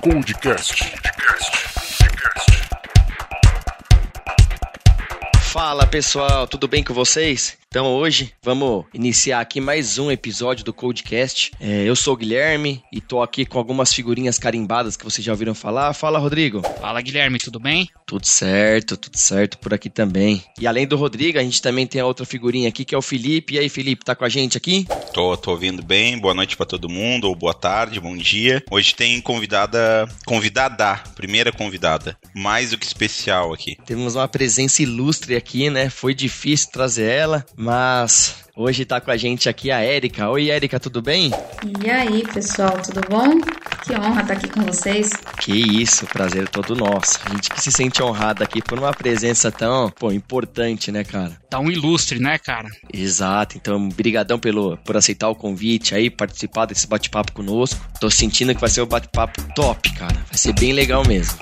Codecast. Fala pessoal, tudo bem com vocês? Então hoje vamos iniciar aqui mais um episódio do Codecast. É, eu sou o Guilherme e tô aqui com algumas figurinhas carimbadas que vocês já ouviram falar. Fala Rodrigo. Fala Guilherme, tudo bem? Tudo certo, tudo certo por aqui também. E além do Rodrigo, a gente também tem a outra figurinha aqui que é o Felipe. E aí Felipe, tá com a gente aqui? Tô, tô ouvindo bem. Boa noite para todo mundo, ou boa tarde, bom dia. Hoje tem convidada, convidada, primeira convidada, mais do que especial aqui. Temos uma presença ilustre aqui, né? Foi difícil trazer ela, mas hoje tá com a gente aqui a Érica. Oi, Érica, tudo bem? E aí, pessoal, tudo bom? Que honra estar aqui com vocês. Que isso, prazer todo nosso. A gente que se sente honrado aqui por uma presença tão, pô, importante, né, cara? Tá um ilustre, né, cara? Exato. Então, brigadão pelo por aceitar o convite aí, participar desse bate-papo conosco. Tô sentindo que vai ser um bate-papo top, cara. Vai ser bem legal mesmo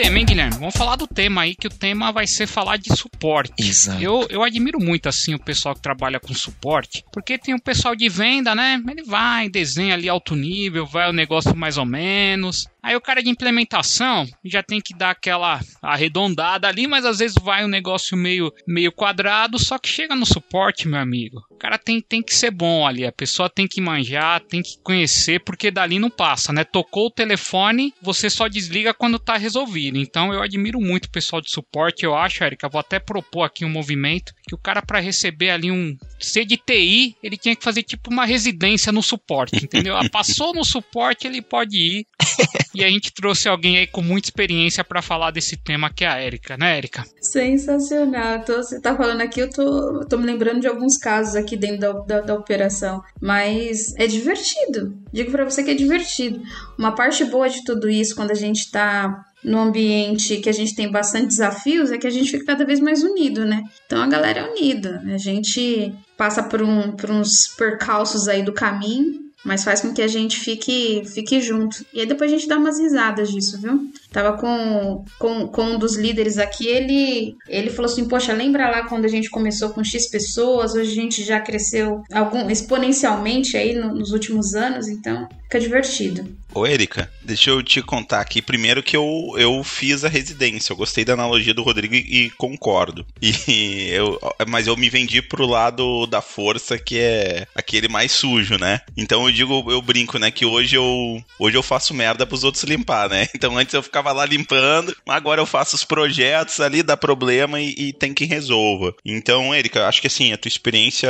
tema, hein, Guilherme? Vamos falar do tema aí, que o tema vai ser falar de suporte. Exato. Eu, eu admiro muito, assim, o pessoal que trabalha com suporte, porque tem o pessoal de venda, né? Ele vai, desenha ali alto nível, vai o negócio mais ou menos. Aí o cara de implementação já tem que dar aquela arredondada ali, mas às vezes vai um negócio meio, meio quadrado, só que chega no suporte, meu amigo. O cara tem, tem que ser bom ali, a pessoa tem que manjar, tem que conhecer, porque dali não passa, né? Tocou o telefone, você só desliga quando tá resolvido. Então eu admiro muito o pessoal de suporte, eu acho, Erika, vou até propor aqui um movimento que o cara para receber ali um C de TI, ele tinha que fazer tipo uma residência no suporte, entendeu? Ah, passou no suporte, ele pode ir. E a gente trouxe alguém aí com muita experiência para falar desse tema, que é a Érica, né, Érica? Sensacional. Tô, você tá falando aqui, eu tô, tô me lembrando de alguns casos aqui dentro da, da, da operação. Mas é divertido. Digo para você que é divertido. Uma parte boa de tudo isso, quando a gente tá no ambiente que a gente tem bastante desafios, é que a gente fica cada vez mais unido, né? Então a galera é unida. A gente passa por, um, por uns percalços aí do caminho mas faz com que a gente fique, fique junto. E aí depois a gente dá umas risadas disso, viu? Tava com, com, com um dos líderes aqui, ele, ele falou assim: Poxa, lembra lá quando a gente começou com X pessoas? Hoje a gente já cresceu algum, exponencialmente aí no, nos últimos anos, então fica divertido. Ô, Erika, deixa eu te contar aqui primeiro que eu, eu fiz a residência. Eu gostei da analogia do Rodrigo e, e concordo. E eu, mas eu me vendi pro lado da força, que é aquele mais sujo, né? Então eu digo, eu brinco, né? Que hoje eu, hoje eu faço merda pros outros limpar, né? Então antes eu ficava lá limpando, agora eu faço os projetos ali, dá problema e, e tem quem resolva. Então, Erika, acho que assim, a tua experiência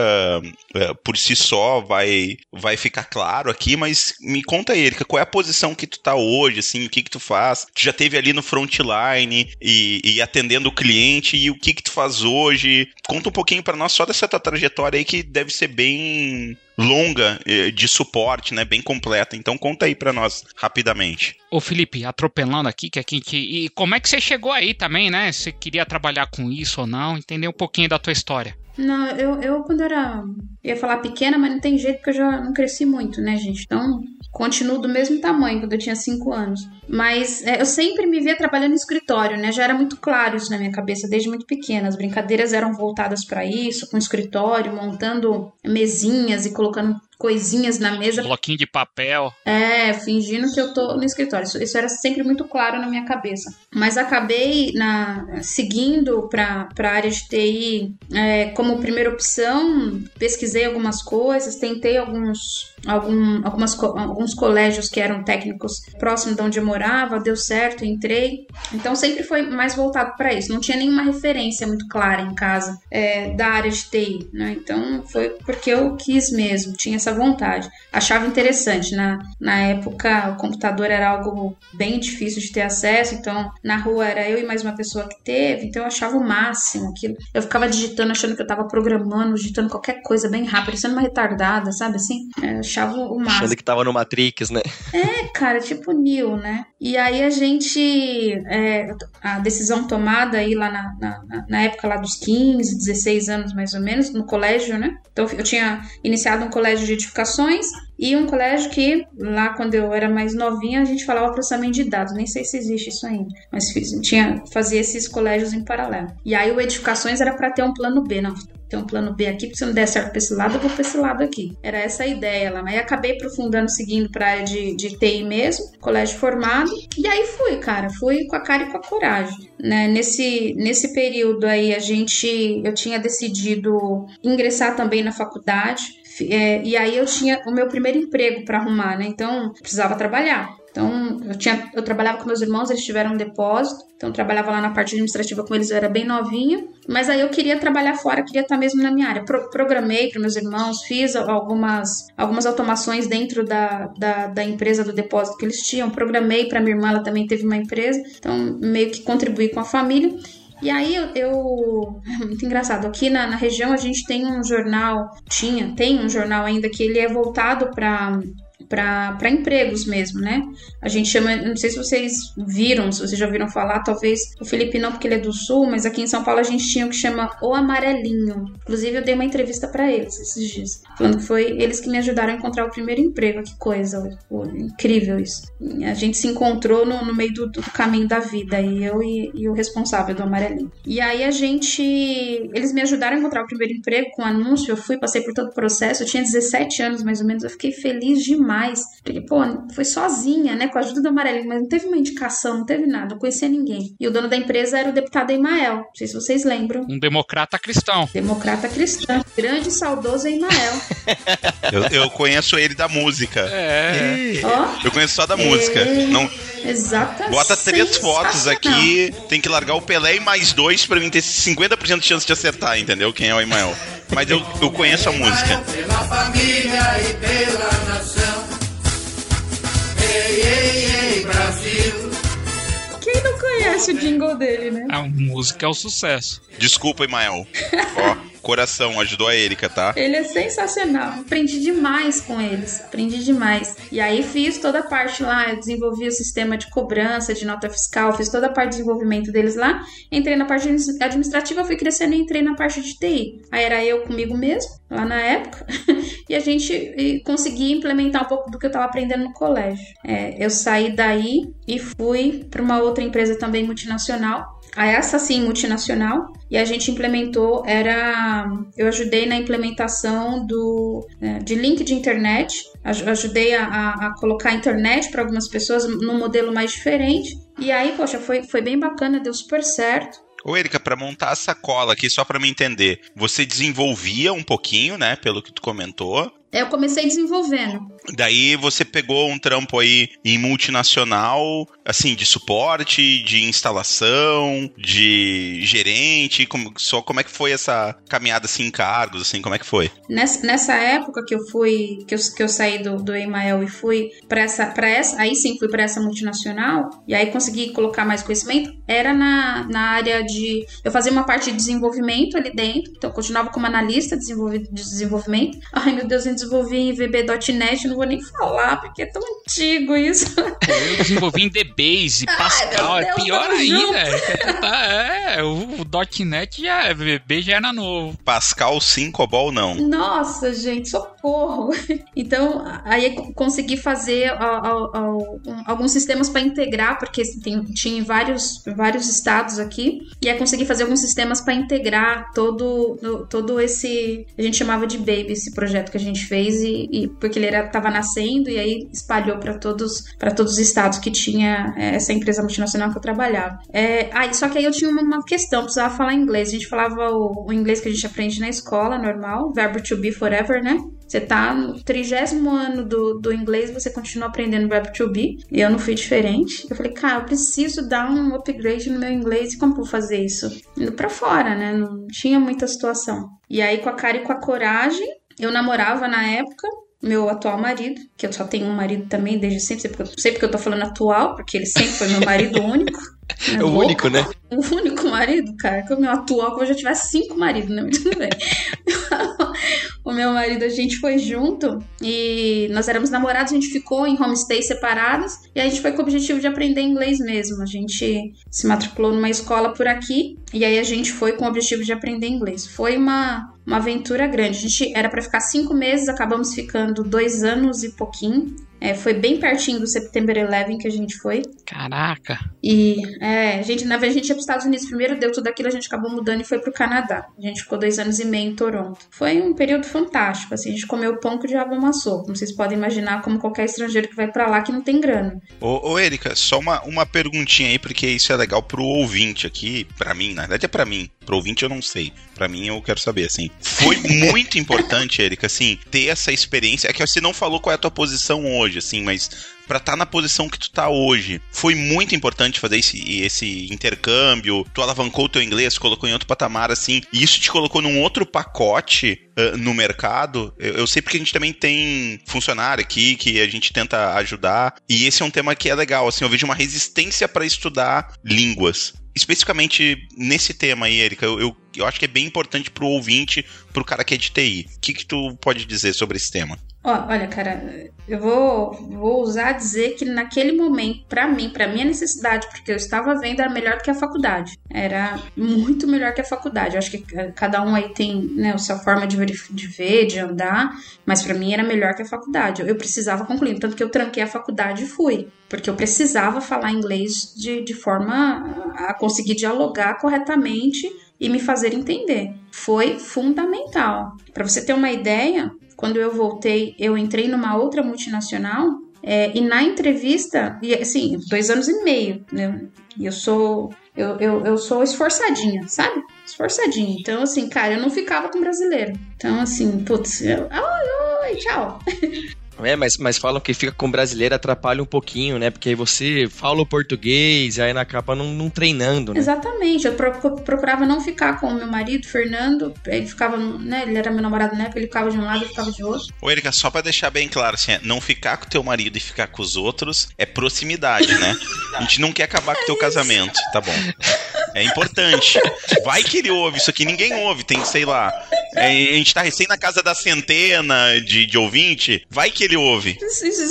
é, por si só vai, vai ficar claro aqui, mas me conta, Erika, qual é a posição que tu tá hoje, assim, o que que tu faz? Tu já teve ali no frontline e, e atendendo o cliente e o que que tu faz hoje? Conta um pouquinho para nós só dessa tua trajetória aí que deve ser bem longa eh, de suporte, né, bem completa. Então conta aí para nós rapidamente. Ô Felipe, atropelando aqui, que aqui que e como é que você chegou aí também, né? Você queria trabalhar com isso ou não? Entender um pouquinho da tua história. Não, eu, eu quando era. ia falar pequena, mas não tem jeito porque eu já não cresci muito, né, gente? Então, continuo do mesmo tamanho quando eu tinha 5 anos. Mas é, eu sempre me via trabalhando no escritório, né? Já era muito claro isso na minha cabeça desde muito pequena. As brincadeiras eram voltadas para isso, com escritório, montando mesinhas e colocando coisinhas na mesa. Bloquinho de papel. É, fingindo que eu tô no escritório. Isso, isso era sempre muito claro na minha cabeça. Mas acabei na, seguindo para a área de TI é, como primeira opção, pesquisei algumas coisas, tentei alguns, algum, algumas, alguns colégios que eram técnicos próximo de onde eu morava, deu certo, entrei. Então sempre foi mais voltado para isso. Não tinha nenhuma referência muito clara em casa é, da área de TI, né? Então foi porque eu quis mesmo, tinha essa essa vontade. Achava interessante. Na, na época, o computador era algo bem difícil de ter acesso, então na rua era eu e mais uma pessoa que teve, então eu achava o máximo aquilo. Eu ficava digitando, achando que eu tava programando, digitando qualquer coisa bem rápido, sendo uma retardada, sabe assim? Eu achava o máximo. Achando que tava no Matrix, né? É, cara, tipo Neo, né? E aí a gente. É, a decisão tomada aí lá na, na, na época lá dos 15, 16 anos mais ou menos, no colégio, né? Então eu tinha iniciado um colégio de edificações e um colégio que, lá quando eu era mais novinha, a gente falava processamento de dados. Nem sei se existe isso ainda, mas fiz, tinha, fazia esses colégios em paralelo. E aí o Edificações era para ter um plano B, não ter um plano B aqui, porque se não der certo para esse lado, eu vou para esse lado aqui. Era essa a ideia lá. Mas acabei aprofundando, seguindo para área de, de TI mesmo, colégio formado. E aí fui, cara. Fui com a cara e com a coragem. Né? Nesse, nesse período aí, a gente. Eu tinha decidido ingressar também na faculdade. É, e aí eu tinha o meu primeiro emprego para arrumar, né? Então precisava trabalhar. Então, eu, tinha, eu trabalhava com meus irmãos, eles tiveram um depósito, então eu trabalhava lá na parte administrativa com eles, eu era bem novinha, mas aí eu queria trabalhar fora, queria estar mesmo na minha área. Pro, programei para meus irmãos, fiz algumas, algumas automações dentro da, da, da empresa do depósito que eles tinham, programei para minha irmã, ela também teve uma empresa, então meio que contribuí com a família. E aí eu, eu, É muito engraçado. Aqui na, na região a gente tem um jornal, tinha, tem um jornal ainda que ele é voltado para para empregos mesmo, né? A gente chama, não sei se vocês viram, se vocês já ouviram falar, talvez o Felipe não, porque ele é do Sul, mas aqui em São Paulo a gente tinha o que chama O Amarelinho. Inclusive, eu dei uma entrevista para eles esses dias, falando que foi eles que me ajudaram a encontrar o primeiro emprego. Que coisa, incrível isso. A gente se encontrou no, no meio do, do, caminho da vida, eu e, e o responsável do Amarelinho. E aí a gente. Eles me ajudaram a encontrar o primeiro emprego com anúncio, eu fui, passei por todo o processo, eu tinha 17 anos mais ou menos, eu fiquei feliz demais mais. Porque, pô, foi sozinha, né? Com a ajuda do Amarelinho, mas não teve uma indicação, não teve nada, não conhecia ninguém. E o dono da empresa era o deputado Emael. Não sei se vocês lembram. Um democrata cristão. Democrata cristão. Grande e saudoso Emael. eu, eu conheço ele da música. É. Oh, eu conheço só da música. É... Não. Exatamente. Bota três fotos aqui, tem que largar o Pelé e mais dois pra mim ter 50% de chance de acertar, entendeu? Quem é o Emael. Mas eu, eu conheço a música. Pela família e pela nação. Conhece o jingle dele, né? A música é o um sucesso. Desculpa, Emael. Ó coração, ajudou a Erika, tá? Ele é sensacional. Aprendi demais com eles. Aprendi demais. E aí fiz toda a parte lá, eu desenvolvi o sistema de cobrança, de nota fiscal, fiz toda a parte de desenvolvimento deles lá. Entrei na parte administrativa, fui crescendo e entrei na parte de TI. Aí era eu comigo mesmo, lá na época, e a gente conseguia implementar um pouco do que eu estava aprendendo no colégio. É, eu saí daí e fui para uma outra empresa também multinacional, a essa sim multinacional. E a gente implementou era eu ajudei na implementação do né, de link de internet. Ajudei a, a colocar a internet para algumas pessoas num modelo mais diferente. E aí poxa foi, foi bem bacana deu super certo. Ô, Erika, para montar a sacola aqui, só para me entender, você desenvolvia um pouquinho, né, pelo que tu comentou, eu comecei desenvolvendo. Daí você pegou um trampo aí em multinacional, assim, de suporte, de instalação, de gerente, como, só como é que foi essa caminhada assim em cargos, assim, como é que foi? Nessa, nessa época que eu fui, que eu, que eu saí do, do Emael e fui para essa, para essa, aí sim fui para essa multinacional, e aí consegui colocar mais conhecimento, era na, na área de, eu fazia uma parte de desenvolvimento ali dentro, então eu continuava como analista de desenvolvimento. Ai meu Deus, desenvolvi em VB.NET, não vou nem falar, porque é tão antigo isso. Eu desenvolvi em DBase, Pascal, Ai, Deus, é pior ainda. Tá, é, o, o .NET já, é, VB já era novo. Pascal sim, COBOL não. Nossa, gente, socorro. Então, aí consegui fazer alguns sistemas para integrar, porque tinha vários, vários estados aqui, e aí consegui fazer alguns sistemas para integrar todo, todo esse, a gente chamava de Baby, esse projeto que a gente fez e, e porque ele estava nascendo e aí espalhou para todos todos os estados que tinha é, essa empresa multinacional que eu trabalhava. É, aí, só que aí eu tinha uma, uma, questão, precisava falar inglês. A gente falava o, o, inglês que a gente aprende na escola, normal, verbo to be forever, né? Você tá no trigésimo ano do, do inglês você continua aprendendo to be. E eu não fui diferente. Eu falei, cara, eu preciso dar um upgrade no meu inglês. E como eu vou fazer isso? Indo pra fora, né? Não tinha muita situação. E aí, com a cara e com a coragem, eu namorava na época meu atual marido, que eu só tenho um marido também desde sempre, sempre que eu tô falando atual, porque ele sempre foi meu marido único. É o único, né? O único marido, cara, que o meu atual, que eu já tivesse cinco maridos, né? Muito bem. o meu marido, a gente foi junto e nós éramos namorados, a gente ficou em homestay separados e a gente foi com o objetivo de aprender inglês mesmo. A gente se matriculou numa escola por aqui e aí a gente foi com o objetivo de aprender inglês. Foi uma, uma aventura grande. A gente era para ficar cinco meses, acabamos ficando dois anos e pouquinho. É, foi bem pertinho do September 11 que a gente foi. Caraca! E é, a gente, na verdade, a gente ia para os Estados Unidos primeiro, deu tudo aquilo, a gente acabou mudando e foi para o Canadá. A gente ficou dois anos e meio em Toronto. Foi um período fantástico, assim, a gente comeu pão que o diabo amassou. Como vocês podem imaginar, como qualquer estrangeiro que vai para lá que não tem grana. Ô, ô Erika, só uma, uma perguntinha aí, porque isso é legal pro ouvinte aqui, para mim, na verdade é para mim. Pro ouvinte eu não sei. Para mim eu quero saber, assim. Foi muito importante, Erika, assim, ter essa experiência. É que você não falou qual é a tua posição hoje, assim, mas para estar tá na posição que tu tá hoje. Foi muito importante fazer esse, esse intercâmbio. Tu alavancou o teu inglês, colocou em outro patamar, assim, e isso te colocou num outro pacote uh, no mercado. Eu, eu, sei porque a gente também tem funcionário aqui que a gente tenta ajudar, e esse é um tema que é legal, assim, eu vejo uma resistência para estudar línguas especificamente nesse tema aí, Erika, eu, eu, eu, acho que é bem importante pro ouvinte, pro cara que é de TI. O que, que tu pode dizer sobre esse tema? Olha, cara, eu vou, vou usar dizer que naquele momento, para mim, para minha necessidade, porque eu estava vendo, era melhor do que a faculdade. Era muito melhor que a faculdade. Eu acho que cada um aí tem né, a sua forma de, de ver, de andar, mas para mim era melhor que a faculdade. Eu, eu precisava concluir, tanto que eu tranquei a faculdade e fui, porque eu precisava falar inglês de, de forma a conseguir dialogar corretamente e me fazer entender. Foi fundamental. Para você ter uma ideia, quando eu voltei, eu entrei numa outra multinacional é, e na entrevista, e assim, dois anos e meio, né? E eu sou. Eu, eu, eu sou esforçadinha, sabe? Esforçadinha. Então, assim, cara, eu não ficava com brasileiro. Então, assim, putz, eu, oi, oi, tchau. É, mas, mas falam que fica com brasileiro atrapalha um pouquinho, né? Porque aí você fala o português, aí na capa não, não treinando, né? Exatamente. Eu procurava não ficar com o meu marido, Fernando. Ele ficava, né? Ele era meu namorado na época, ele ficava de um lado e ficava de outro. Ô, Erika, só pra deixar bem claro, assim, é, não ficar com teu marido e ficar com os outros é proximidade, né? A gente não quer acabar com o teu casamento, tá bom? É importante. Vai que ele ouve, isso aqui ninguém ouve, tem, sei lá. É, a gente tá recém na casa da centena de, de ouvinte. Vai que ele ouve.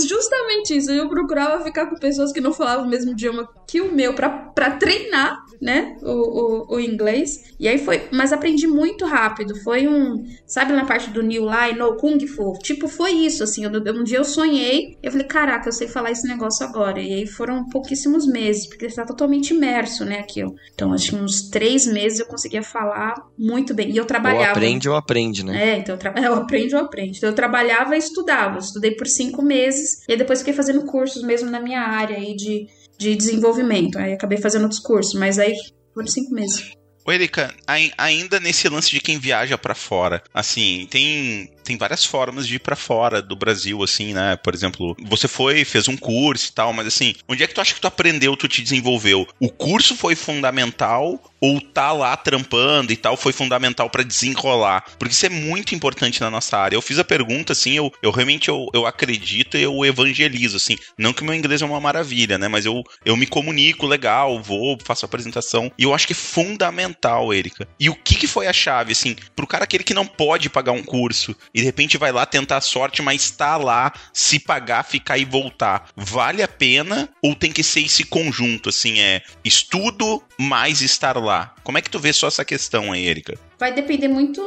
Justamente isso. Eu procurava ficar com pessoas que não falavam o mesmo idioma que o meu pra treinar, né? O, o, o inglês. E aí foi. Mas aprendi muito rápido. Foi um. Sabe na parte do New Lai, no Kung Fu? Tipo, foi isso, assim. Eu, um dia eu sonhei. Eu falei, caraca, eu sei falar esse negócio agora. E aí foram pouquíssimos meses, porque você tá totalmente imerso, né? Aquilo. Então, acho que uns três meses eu conseguia falar muito bem. E eu trabalhava. Ou aprende ou aprende, né? É, então eu, tra... eu aprendo ou aprende. Então eu trabalhava e estudava. Eu estudei por cinco meses. E depois fiquei fazendo cursos mesmo na minha área aí de, de desenvolvimento. Aí acabei fazendo outros cursos, mas aí foram cinco meses. Erika, ainda nesse lance de quem viaja para fora, assim, tem tem várias formas de ir para fora do Brasil, assim, né? Por exemplo, você foi, fez um curso e tal, mas assim, onde é que tu acha que tu aprendeu, tu te desenvolveu? O curso foi fundamental ou tá lá trampando e tal foi fundamental para desenrolar? Porque isso é muito importante na nossa área. Eu fiz a pergunta, assim, eu, eu realmente eu, eu acredito e eu evangelizo, assim. Não que meu inglês é uma maravilha, né? Mas eu, eu me comunico legal, vou, faço apresentação. E eu acho que é fundamental, Erika. E o que, que foi a chave, assim, pro cara aquele que não pode pagar um curso e de repente vai lá tentar a sorte, mas tá lá, se pagar, ficar e voltar. Vale a pena ou tem que ser esse conjunto, assim, é estudo mais estar lá? Como é que tu vê só essa questão aí, Erika? vai depender muito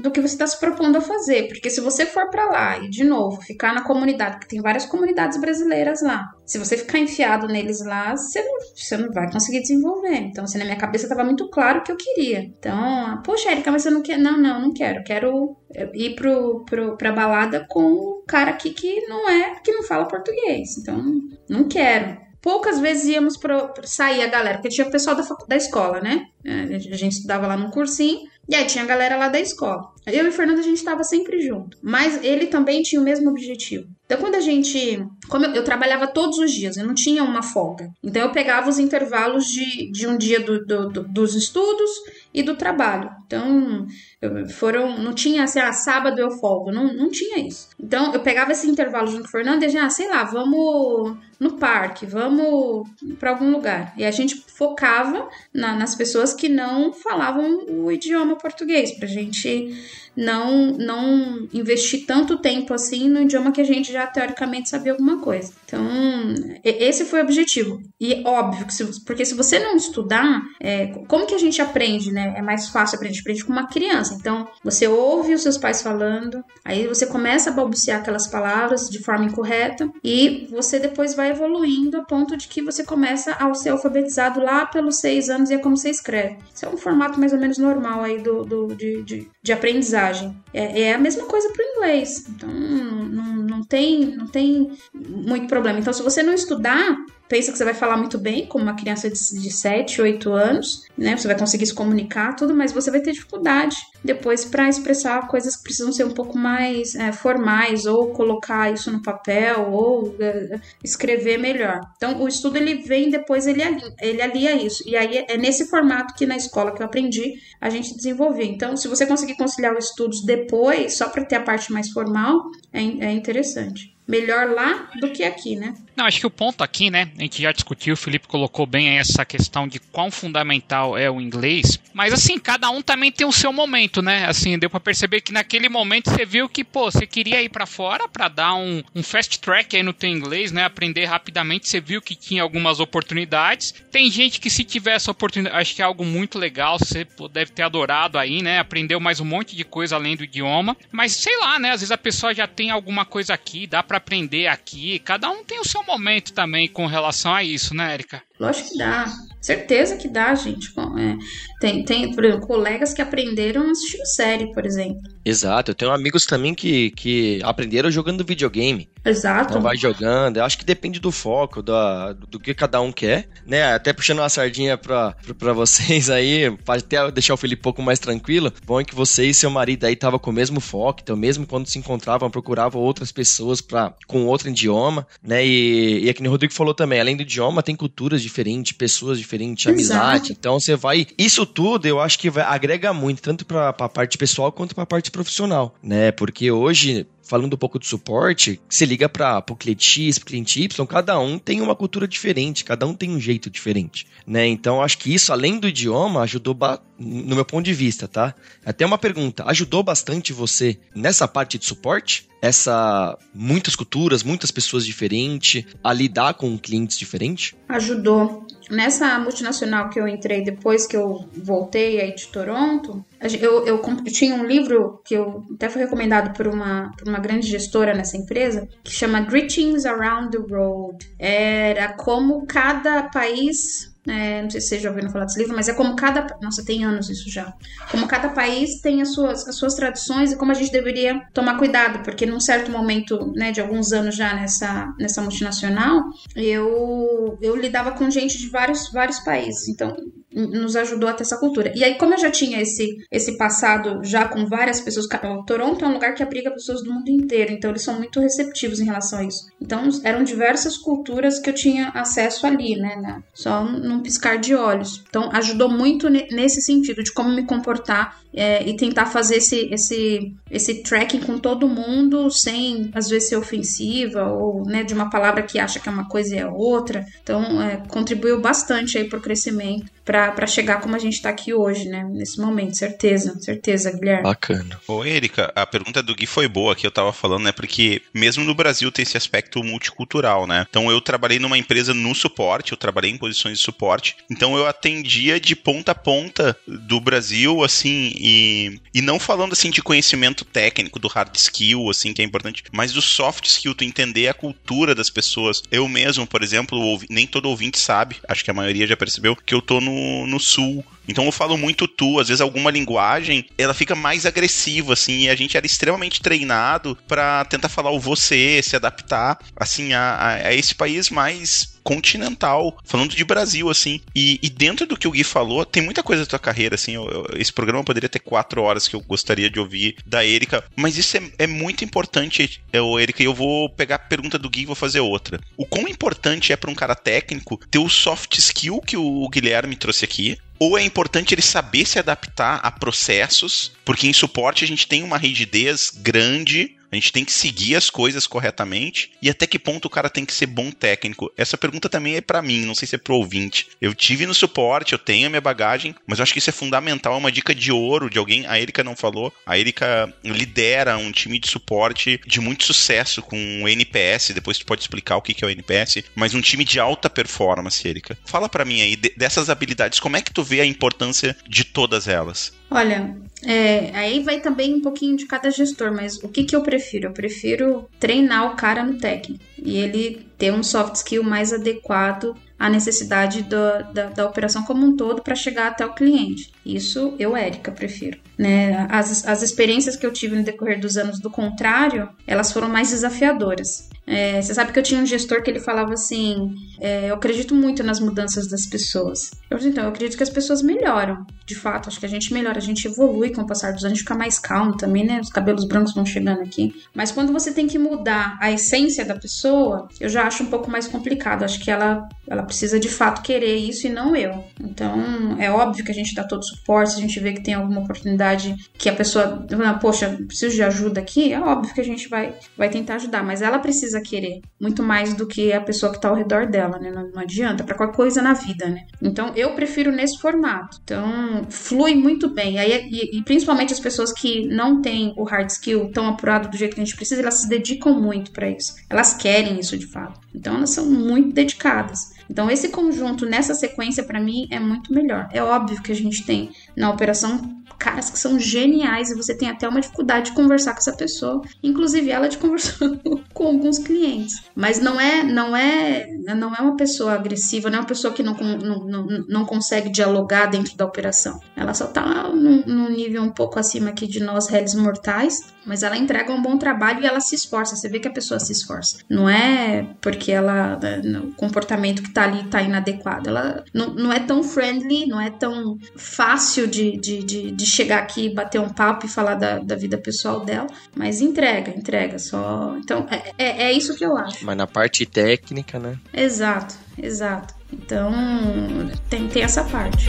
do que você está se propondo a fazer. Porque se você for para lá e, de novo, ficar na comunidade, porque tem várias comunidades brasileiras lá, se você ficar enfiado neles lá, você não, você não vai conseguir desenvolver. Então, assim, na minha cabeça estava muito claro o que eu queria. Então, poxa, Erika, mas você não quer. Não, não, não quero. Quero ir pro, pro, pra balada com o cara aqui que não é, que não fala português. Então, não quero poucas vezes íamos pro, sair a galera, porque tinha o pessoal da, da escola, né? A gente estudava lá num cursinho, e aí tinha a galera lá da escola. Eu e o Fernando a gente estava sempre junto, mas ele também tinha o mesmo objetivo. Então, quando a gente. Como eu, eu, trabalhava todos os dias, eu não tinha uma folga. Então, eu pegava os intervalos de, de um dia do, do, do, dos estudos e do trabalho. Então, foram. Não tinha assim, ah, sábado eu folgo. Não, não tinha isso. Então, eu pegava esse intervalo junto com o Fernando e dizia, ah, sei lá, vamos no parque, vamos para algum lugar. E a gente focava na, nas pessoas que não falavam o idioma português, pra gente não, não investir tanto tempo assim no idioma que a gente já teoricamente sabia alguma coisa. Então, esse foi o objetivo. E óbvio que, se, porque se você não estudar, é, como que a gente aprende, né? É mais fácil aprender, aprende com uma criança. Então, você ouve os seus pais falando, aí você começa a balbuciar aquelas palavras de forma incorreta e você depois vai evoluindo a ponto de que você começa a ser alfabetizado lá pelos seis anos e é como você escreve. Isso é um formato mais ou menos normal aí do, do de, de, de aprendizagem. É, é, a mesma coisa para o inglês. Então, não, não, tem, não tem muito problema. Então, se você não estudar, pensa que você vai falar muito bem, como uma criança de, de 7, 8 anos, né? Você vai conseguir se comunicar, tudo, mas você vai ter dificuldade depois para expressar coisas que precisam ser um pouco mais é, formais, ou colocar isso no papel, ou é, escrever melhor. Então, o estudo ele vem depois, ele alia, ele alia isso. E aí é nesse formato que na escola que eu aprendi a gente desenvolver. Então, se você conseguir conciliar os estudos depois, só para ter a parte mais formal, é, é interessante melhor lá do que aqui, né? Não, acho que o ponto aqui, né? A gente já discutiu, o Felipe colocou bem essa questão de quão fundamental é o inglês. Mas assim, cada um também tem o seu momento, né? Assim, deu para perceber que naquele momento você viu que, pô, você queria ir para fora para dar um, um fast track aí no teu inglês, né? Aprender rapidamente. Você viu que tinha algumas oportunidades. Tem gente que se tiver essa oportunidade, acho que é algo muito legal. Você deve ter adorado aí, né? Aprendeu mais um monte de coisa além do idioma. Mas sei lá, né? Às vezes a pessoa já tem alguma coisa aqui, dá para aprender aqui. Cada um tem o seu momento também com relação a isso, né, Erika? Lógico que dá. Certeza que dá, gente. É, tem, tem por exemplo, colegas que aprenderam assistindo série, por exemplo. Exato. Eu tenho amigos também que, que aprenderam jogando videogame. Exato. Então vai jogando. Eu acho que depende do foco, da, do que cada um quer, né? Até puxando uma sardinha pra, pra vocês aí, pra até deixar o Felipe um pouco mais tranquilo. Bom é que você e seu marido aí tava com o mesmo foco, então mesmo quando se encontravam, procuravam outras pessoas pra, com outro idioma, né? E, e é que o Rodrigo falou também, além do idioma, tem culturas diferentes, pessoas diferentes, amizade. Então você vai. Isso tudo eu acho que vai, agrega muito, tanto pra, pra parte pessoal quanto pra parte profissional, né? Porque hoje falando um pouco de suporte, se liga para o cliente X, cliente Y, cada um tem uma cultura diferente, cada um tem um jeito diferente, né? Então acho que isso, além do idioma, ajudou no meu ponto de vista, tá? Até uma pergunta, ajudou bastante você nessa parte de suporte? Essa muitas culturas, muitas pessoas diferentes, a lidar com clientes diferentes? Ajudou. Nessa multinacional que eu entrei depois que eu voltei aí de Toronto, eu, eu, eu, tinha um livro que eu até foi recomendado por uma, por uma grande gestora nessa empresa, que chama Greetings Around the World. Era como cada país é, não sei se vocês já ouviram falar desse livro, mas é como cada. Nossa, tem anos isso já. Como cada país tem as suas, as suas tradições e como a gente deveria tomar cuidado, porque num certo momento, né, de alguns anos já nessa, nessa multinacional, eu, eu lidava com gente de vários, vários países. Então, nos ajudou a ter essa cultura. E aí, como eu já tinha esse, esse passado já com várias pessoas, Toronto é um lugar que abriga pessoas do mundo inteiro, então eles são muito receptivos em relação a isso. Então, eram diversas culturas que eu tinha acesso ali, né, né só num piscar de olhos. Então, ajudou muito nesse sentido de como me comportar é, e tentar fazer esse, esse, esse tracking com todo mundo sem, às vezes, ser ofensiva ou, né, de uma palavra que acha que é uma coisa e é outra. Então, é, contribuiu bastante aí pro crescimento para chegar como a gente está aqui hoje, né? Nesse momento, certeza, certeza, Guilherme. Bacana. Ô, Erika, a pergunta do Gui foi boa que eu tava falando, né? Porque mesmo no Brasil tem esse aspecto multicultural, né? Então eu trabalhei numa empresa no suporte, eu trabalhei em posições de suporte, então eu atendia de ponta a ponta do Brasil, assim, e, e não falando assim de conhecimento técnico, do hard skill, assim, que é importante, mas do soft skill, tu entender a cultura das pessoas. Eu mesmo, por exemplo, nem todo ouvinte sabe, acho que a maioria já percebeu, que eu tô no no, sul Então eu falo muito tu, às vezes alguma linguagem, ela fica mais agressiva, assim, e a gente era extremamente treinado para tentar falar o você, se adaptar, assim, a, a, esse país mais continental, falando de Brasil, assim. E, e, dentro do que o Gui falou, tem muita coisa da tua carreira, assim. Eu, eu, esse programa poderia ter quatro horas que eu gostaria de ouvir da Erika, mas isso é, é muito importante, eu, Erika, e eu vou pegar a pergunta do Gui e vou fazer outra. O quão importante é para um cara técnico ter o soft skill que o Guilherme trouxe aqui, ou é importante ele saber se adaptar a processos, porque em suporte a gente tem uma rigidez grande a gente tem que seguir as coisas corretamente e até que ponto o cara tem que ser bom técnico. Essa pergunta também é para mim, não sei se é pro ouvinte. Eu tive no suporte, eu tenho a minha bagagem, mas eu acho que isso é fundamental, é uma dica de ouro de alguém. A Erika não falou. A Erika lidera um time de suporte de muito sucesso com o NPS, depois tu pode explicar o que é o NPS, mas um time de alta performance, Erika. Fala para mim aí dessas habilidades, como é que tu vê a importância de todas elas? Olha, é, aí vai também um pouquinho de cada gestor, mas o que, que eu prefiro? Eu prefiro treinar o cara no técnico e ele ter um soft skill mais adequado à necessidade do, da, da operação como um todo para chegar até o cliente. Isso eu, Érica, prefiro. Né? As, as experiências que eu tive no decorrer dos anos do contrário, elas foram mais desafiadoras. É, você sabe que eu tinha um gestor que ele falava assim: é, Eu acredito muito nas mudanças das pessoas. Eu então, eu acredito que as pessoas melhoram. De fato, acho que a gente melhora, a gente evolui com o passar dos anos, fica mais calmo também, né? Os cabelos brancos vão chegando aqui. Mas quando você tem que mudar a essência da pessoa, eu já acho um pouco mais complicado. Acho que ela, ela precisa de fato querer isso e não eu. Então, é óbvio que a gente dá todo suporte, se a gente vê que tem alguma oportunidade que a pessoa, poxa, preciso de ajuda aqui, é óbvio que a gente vai, vai tentar ajudar. Mas ela precisa querer, muito mais do que a pessoa que está ao redor dela, né? Não, não adianta, para qualquer coisa na vida, né? Então eu prefiro nesse formato. Então flui muito bem. Aí, e, e principalmente as pessoas que não têm o hard skill tão apurado do jeito que a gente precisa, elas se dedicam muito para isso. Elas querem isso de fato. Então elas são muito dedicadas. Então esse conjunto nessa sequência para mim é muito melhor. É óbvio que a gente tem na operação caras que são geniais e você tem até uma dificuldade de conversar com essa pessoa, inclusive ela de conversar com alguns clientes. Mas não é, não é, não é uma pessoa agressiva, não é uma pessoa que não, não, não, não consegue dialogar dentro da operação. Ela só tá num, num nível um pouco acima aqui de nós réis mortais, mas ela entrega um bom trabalho e ela se esforça. Você vê que a pessoa se esforça. Não é porque ela né, o comportamento que tá ali tá inadequado. Ela não, não é tão friendly, não é tão fácil de, de, de, de chegar aqui, bater um papo e falar da, da vida pessoal dela, mas entrega, entrega só. Então, é, é, é isso que eu acho. Mas na parte técnica, né? Exato, exato. Então, tem, tem essa parte.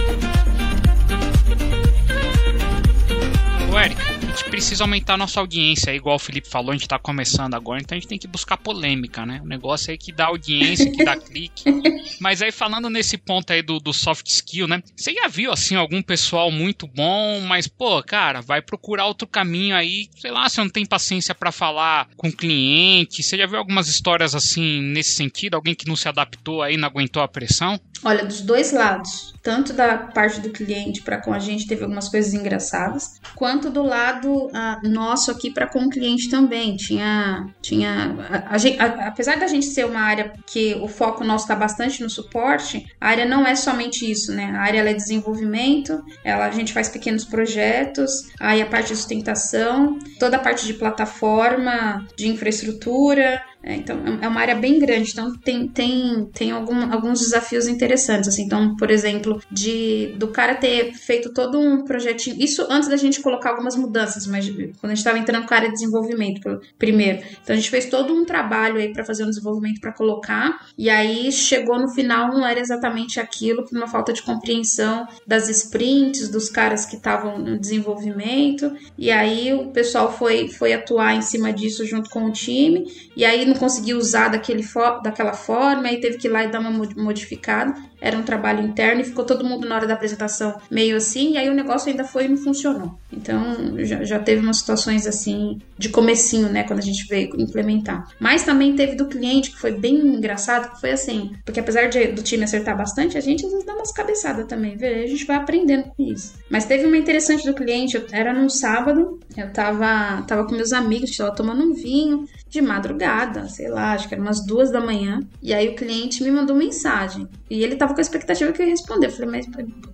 Ô, Érica, gente precisa aumentar a nossa audiência, igual o Felipe falou, a gente tá começando agora, então a gente tem que buscar polêmica, né? O negócio aí que dá audiência, que dá clique. Mas aí falando nesse ponto aí do, do soft skill, né? Você já viu, assim, algum pessoal muito bom, mas, pô, cara, vai procurar outro caminho aí, sei lá, você não tem paciência para falar com o cliente, você já viu algumas histórias assim, nesse sentido? Alguém que não se adaptou aí, não aguentou a pressão? Olha, dos dois lados, tanto da parte do cliente para com a gente teve algumas coisas engraçadas, quanto do lado uh, nosso aqui para com o cliente também. Tinha, tinha a, a a, apesar da gente ser uma área que o foco nosso está bastante no suporte, a área não é somente isso, né? A área é desenvolvimento, ela a gente faz pequenos projetos, aí a parte de sustentação, toda a parte de plataforma, de infraestrutura, é, então, é uma área bem grande, então tem, tem, tem algum, alguns desafios interessantes, assim, então, por exemplo, de do cara ter feito todo um projetinho, isso antes da gente colocar algumas mudanças, mas quando a gente estava entrando com a área de desenvolvimento primeiro, então a gente fez todo um trabalho aí para fazer um desenvolvimento para colocar, e aí chegou no final, não era exatamente aquilo, por uma falta de compreensão das sprints, dos caras que estavam no desenvolvimento, e aí o pessoal foi, foi atuar em cima disso junto com o time, e aí não conseguiu usar daquele fo daquela forma, aí teve que ir lá e dar uma modificada. Era um trabalho interno e ficou todo mundo na hora da apresentação meio assim, e aí o negócio ainda foi e não funcionou. Então já, já teve umas situações assim de comecinho, né, quando a gente veio implementar. Mas também teve do cliente que foi bem engraçado, que foi assim, porque apesar de, do time acertar bastante, a gente às vezes dá umas cabeçadas também, vê? A gente vai aprendendo com isso. Mas teve uma interessante do cliente, eu, era num sábado, eu tava, tava com meus amigos, tava tomando um vinho de madrugada sei lá, acho que era umas duas da manhã. E aí o cliente me mandou mensagem. E ele tava com a expectativa que eu ia responder. Eu falei, mas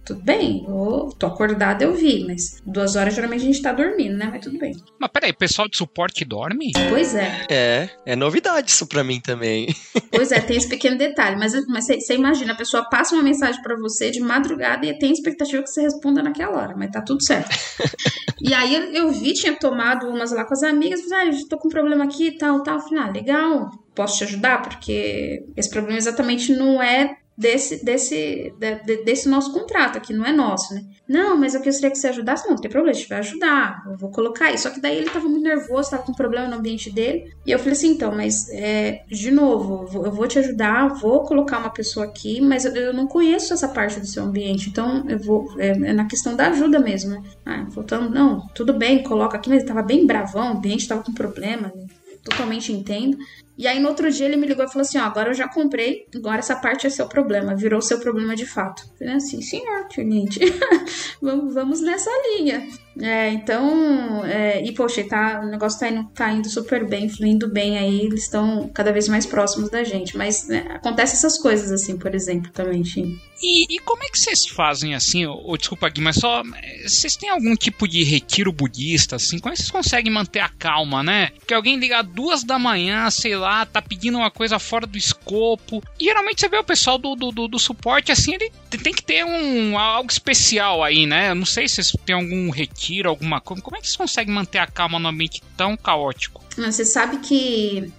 tudo bem, eu tô acordada, eu vi, mas duas horas geralmente a gente tá dormindo, né? Mas tudo bem. Mas peraí, pessoal de suporte dorme? Pois é. É, é novidade isso pra mim também. Pois é, tem esse pequeno detalhe. Mas você imagina, a pessoa passa uma mensagem para você de madrugada e tem expectativa que você responda naquela hora, mas tá tudo certo. e aí eu vi, tinha tomado umas lá com as amigas, falei, ah, tô com um problema aqui e tal, tal. Eu falei, ah, legal, posso te ajudar? Porque esse problema exatamente não é desse, desse, de, desse nosso contrato aqui, não é nosso, né? Não, mas eu queria que você ajudasse. Não, não tem problema, a gente vai ajudar, eu vou colocar aí. Só que daí ele tava muito nervoso, tava com problema no ambiente dele. E eu falei assim, então, mas, é, de novo, eu vou te ajudar, vou colocar uma pessoa aqui, mas eu, eu não conheço essa parte do seu ambiente, então eu vou, é, é na questão da ajuda mesmo, né? Ah, faltando, não, tudo bem, coloca aqui, mas ele tava bem bravão, o ambiente tava com problema, né? Totalmente entendo. E aí no outro dia ele me ligou e falou assim: Ó, agora eu já comprei, agora essa parte é seu problema, virou seu problema de fato. Eu falei assim: senhor, cliente, vamos, vamos nessa linha. É, então, é, e poxa, tá, o negócio tá indo, tá indo super bem, fluindo bem aí, eles estão cada vez mais próximos da gente. Mas né, acontece essas coisas assim, por exemplo, também, Tim. E, e, como é que vocês fazem assim? Ou, desculpa, Gui, mas só. Vocês têm algum tipo de retiro budista, assim? Como é que vocês conseguem manter a calma, né? Que alguém liga duas da manhã, sei lá, tá pedindo uma coisa fora do escopo. E geralmente você vê o pessoal do, do, do, do suporte, assim, ele tem que ter um algo especial aí, né? Eu não sei se vocês têm algum retiro, alguma coisa. Como é que vocês conseguem manter a calma no ambiente tão caótico? Você sabe que.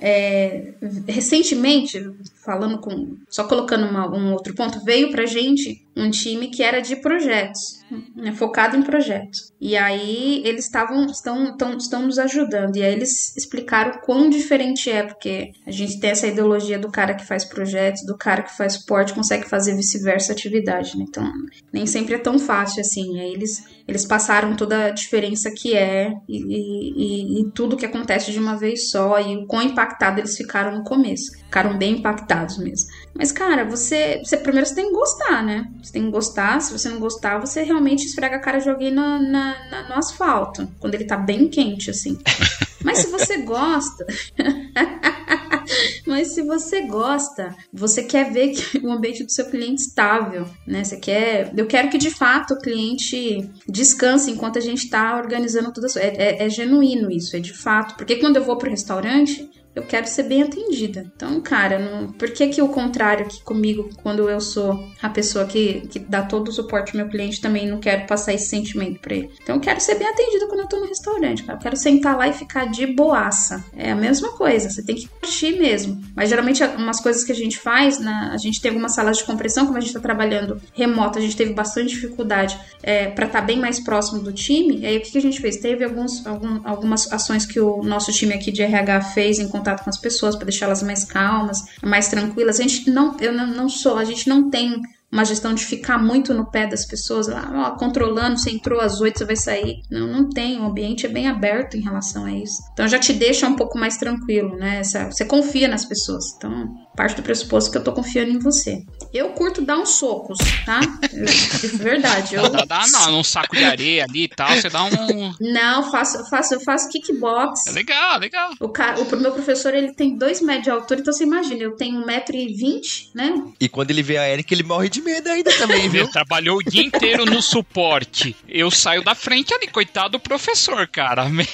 É, recentemente, falando com. Só colocando uma, um outro ponto, veio pra gente um time que era de projetos, né, focado em projetos. E aí eles estavam estão, estão, estão nos ajudando. E aí eles explicaram quão diferente é, porque a gente tem essa ideologia do cara que faz projetos, do cara que faz esporte, consegue fazer vice-versa atividade. Né? Então, nem sempre é tão fácil assim. E aí eles, eles passaram toda a diferença que é e, e, e tudo que acontece de uma vez só e o quão impactado eles ficaram no começo. Ficaram bem impactados mesmo. Mas, cara, você, você primeiro você tem que gostar, né? Você tem que gostar. Se você não gostar, você realmente esfrega a cara de alguém na, na, na no asfalto. Quando ele tá bem quente, assim. Mas se você gosta. Mas se você gosta, você quer ver que o ambiente do seu cliente estável, né? Você quer. Eu quero que de fato o cliente descanse enquanto a gente está organizando tudo isso. É, é, é, genuíno isso, é de fato. Porque quando eu vou pro restaurante, eu quero ser bem atendida. Então, cara, não, por que que o contrário aqui comigo, quando eu sou a pessoa que, que dá todo o suporte ao meu cliente, também não quero passar esse sentimento pra ele? Então, eu quero ser bem atendida quando eu tô no restaurante, cara. Eu quero sentar lá e ficar de boaça. É a mesma coisa, você tem que curtir mesmo. Mas, geralmente, umas coisas que a gente faz, na, a gente tem algumas salas de compressão, como a gente tá trabalhando remoto, a gente teve bastante dificuldade é, para estar tá bem mais próximo do time. E aí, o que, que a gente fez? Teve alguns, algum, algumas ações que o nosso time aqui de RH fez em contato com as pessoas para deixá-las mais calmas, mais tranquilas. A gente não, eu não, não sou, a gente não tem uma gestão de ficar muito no pé das pessoas, lá, ó, controlando, você entrou às oito, você vai sair. Não, não tem, o ambiente é bem aberto em relação a isso. Então já te deixa um pouco mais tranquilo, né? Essa, você confia nas pessoas. Então, parte do pressuposto que eu tô confiando em você. Eu curto dar uns socos, tá? Eu, de verdade. Eu... Dá, dá não, num saco de areia ali e tal, você dá um. Não, faço, faço, eu faço kickbox. É legal, legal. O, cara, o meu professor, ele tem dois metros de altura, então você imagina, eu tenho um metro e vinte, né? E quando ele vê a Erika, ele morre de medo ainda também, viu? Ele trabalhou o dia inteiro no suporte. Eu saio da frente ali, coitado do professor, cara. Meu,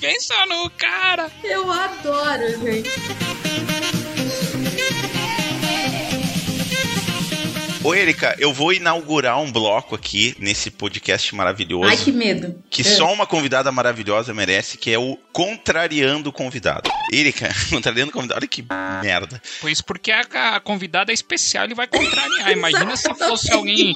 pensa no cara. Eu adoro, gente. Ô, Erika, eu vou inaugurar um bloco aqui nesse podcast maravilhoso. Ai, que medo. Que é. só uma convidada maravilhosa merece, que é o Contrariando o Convidado. Erika, contrariando o convidado, olha que merda. Pois porque a, a convidada é especial, ele vai contrariar. Imagina se fosse alguém.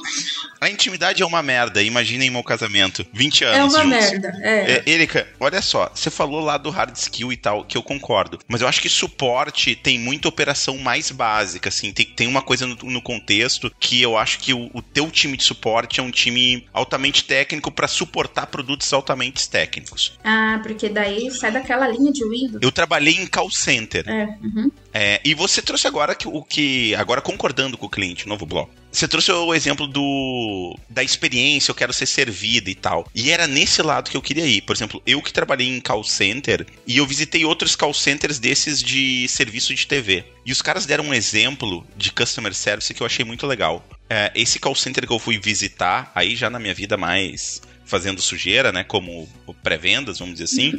A intimidade é uma merda, imagina em meu casamento. 20 anos. É uma juntos. merda, é. é. Erika, olha só, você falou lá do hard skill e tal, que eu concordo. Mas eu acho que suporte tem muita operação mais básica, assim. Tem, tem uma coisa no, no contexto que eu acho que o, o teu time de suporte é um time altamente técnico para suportar produtos altamente técnicos. Ah, porque daí sai daquela linha de Windows. Eu trabalhei em call center. É, uhum. É, e você trouxe agora que, o que. Agora concordando com o cliente, novo bloco. Você trouxe o exemplo do da experiência, eu quero ser servida e tal. E era nesse lado que eu queria ir. Por exemplo, eu que trabalhei em call center e eu visitei outros call centers desses de serviço de TV. E os caras deram um exemplo de customer service que eu achei muito legal. É, esse call center que eu fui visitar, aí já na minha vida mais fazendo sujeira, né? Como pré-vendas, vamos dizer assim.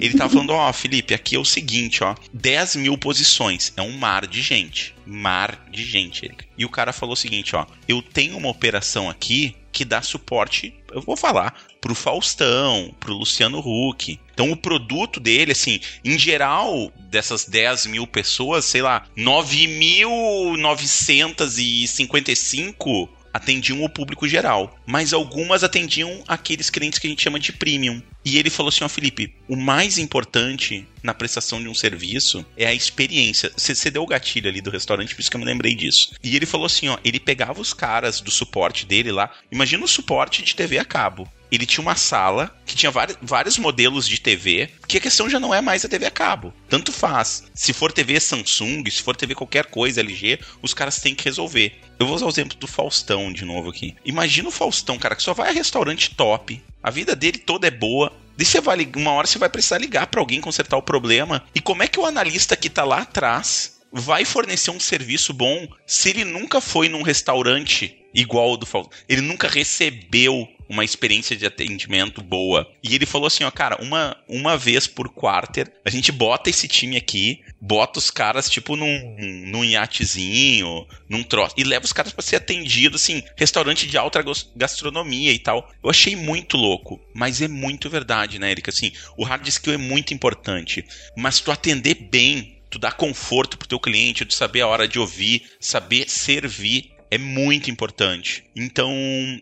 ele tava falando: Ó, oh, Felipe, aqui é o seguinte, ó. 10 mil posições. É um mar de gente. Mar de gente. E o cara falou o seguinte: ó. Eu tenho uma operação aqui que dá suporte, eu vou falar, pro Faustão, pro Luciano Huck. Então o produto dele, assim, em geral, dessas 10 mil pessoas, sei lá, 9.955 atendiam o público geral, mas algumas atendiam aqueles clientes que a gente chama de premium. E ele falou assim: ó, Felipe, o mais importante na prestação de um serviço é a experiência. Você deu o gatilho ali do restaurante, por isso que eu me lembrei disso. E ele falou assim: ó, ele pegava os caras do suporte dele lá. Imagina o suporte de TV a cabo ele tinha uma sala que tinha vários, modelos de TV, que a questão já não é mais a TV a cabo. Tanto faz. Se for TV Samsung, se for TV qualquer coisa, LG, os caras têm que resolver. Eu vou usar o exemplo do Faustão de novo aqui. Imagina o Faustão, cara, que só vai a restaurante top, a vida dele toda é boa, você vai uma hora você vai precisar ligar para alguém consertar o problema. E como é que o analista que tá lá atrás vai fornecer um serviço bom se ele nunca foi num restaurante igual o do Faustão? Ele nunca recebeu uma experiência de atendimento boa. E ele falou assim, ó, cara, uma, uma vez por quarter, a gente bota esse time aqui, bota os caras, tipo, num, num iatezinho, num troço, e leva os caras para ser atendido, assim, restaurante de alta gastronomia e tal. Eu achei muito louco, mas é muito verdade, né, Erika? Assim, o hard skill é muito importante, mas tu atender bem tu dar conforto pro teu cliente, tu saber a hora de ouvir, saber servir é muito importante. Então,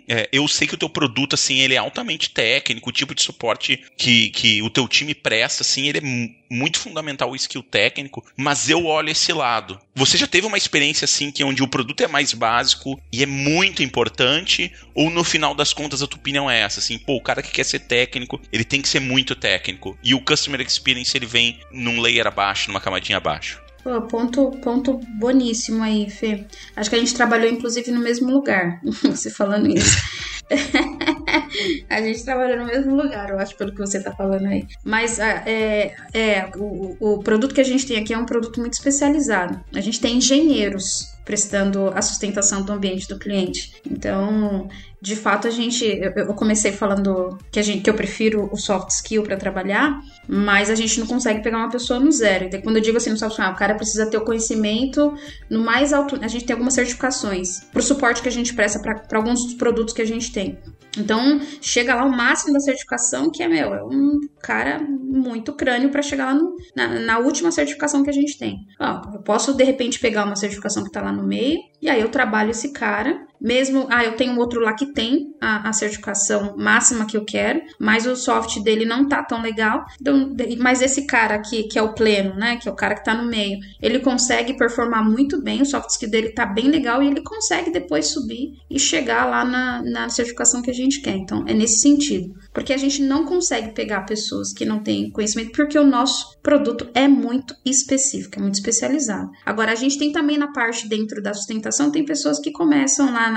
é, eu sei que o teu produto, assim, ele é altamente técnico, o tipo de suporte que, que o teu time presta, assim, ele é muito fundamental o skill técnico, mas eu olho esse lado. Você já teve uma experiência, assim, que onde o produto é mais básico e é muito importante, ou no final das contas a tua opinião é essa, assim, pô, o cara que quer ser técnico, ele tem que ser muito técnico, e o Customer Experience, ele vem num layer abaixo, numa camadinha abaixo. Ponto, ponto boníssimo aí, Fê. Acho que a gente trabalhou, inclusive, no mesmo lugar. você falando isso. a gente trabalhou no mesmo lugar, eu acho, pelo que você tá falando aí. Mas ah, é, é o, o produto que a gente tem aqui é um produto muito especializado. A gente tem engenheiros prestando a sustentação do ambiente do cliente. Então, de fato, a gente. Eu, comecei falando que, a gente, que eu prefiro o soft skill para trabalhar, mas a gente não consegue pegar uma pessoa no zero. Então, quando eu digo assim no soft skill, ah, o cara precisa ter o conhecimento no mais alto. A gente tem algumas certificações para o suporte que a gente presta para alguns dos produtos que a gente tem. Então, chega lá o máximo da certificação, que é, meu, é um cara muito crânio para chegar lá no, na, na, última certificação que a gente tem. Ó, eu posso, de repente, pegar uma certificação que está lá no meio, e aí eu trabalho esse cara mesmo, ah, eu tenho outro lá que tem a, a, certificação máxima que eu quero, mas o soft dele não tá tão legal. Então, mas esse cara aqui, que é o pleno, né, que é o cara que tá no meio, ele consegue performar muito bem, o soft skill dele tá bem legal e ele consegue depois subir e chegar lá na, na certificação que a gente quer. Então, é nesse sentido. Porque a gente não consegue pegar pessoas que não têm conhecimento, porque o nosso produto é muito específico, é muito especializado. Agora, a gente tem também na parte dentro da sustentação, tem pessoas que começam lá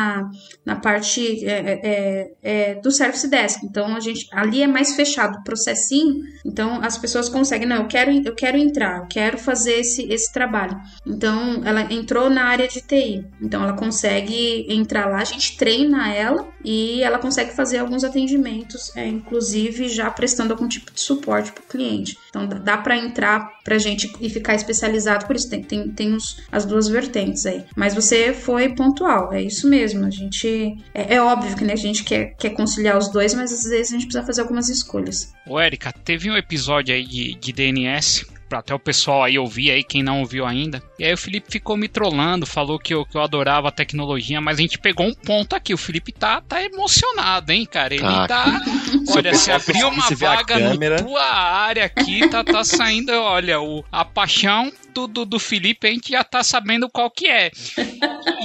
na, parte é, é, é, é do service desk. Então, a gente ali é mais fechado o processinho. Então, as pessoas conseguem, não, eu quero, eu quero entrar, eu quero fazer esse, esse trabalho. Então, ela entrou na área de TI. Então, ela consegue entrar lá, a gente treina ela e ela consegue fazer alguns atendimentos, é, inclusive já prestando algum tipo de suporte para o cliente. Então, dá para entrar para a gente e ficar especializado por isso. Tem, tem, tem os, as duas vertentes aí. Mas você foi pontual, é isso mesmo mesmo. A gente. É, é, óbvio que né, a gente quer, quer conciliar os dois, mas às vezes a gente precisa fazer algumas escolhas. Ô, Érica, teve um episódio aí de, de DNS para até o pessoal aí ouvir aí, quem não ouviu ainda. E aí o Felipe ficou me trollando, falou que eu, que eu adorava a tecnologia, mas a gente pegou um ponto aqui. O Felipe tá, tá emocionado, hein, cara? Ele tá. tá olha, se abrir uma vaga na tua área aqui, tá, tá saindo, olha, o, a paixão do, do, do Felipe, a gente já tá sabendo qual que é.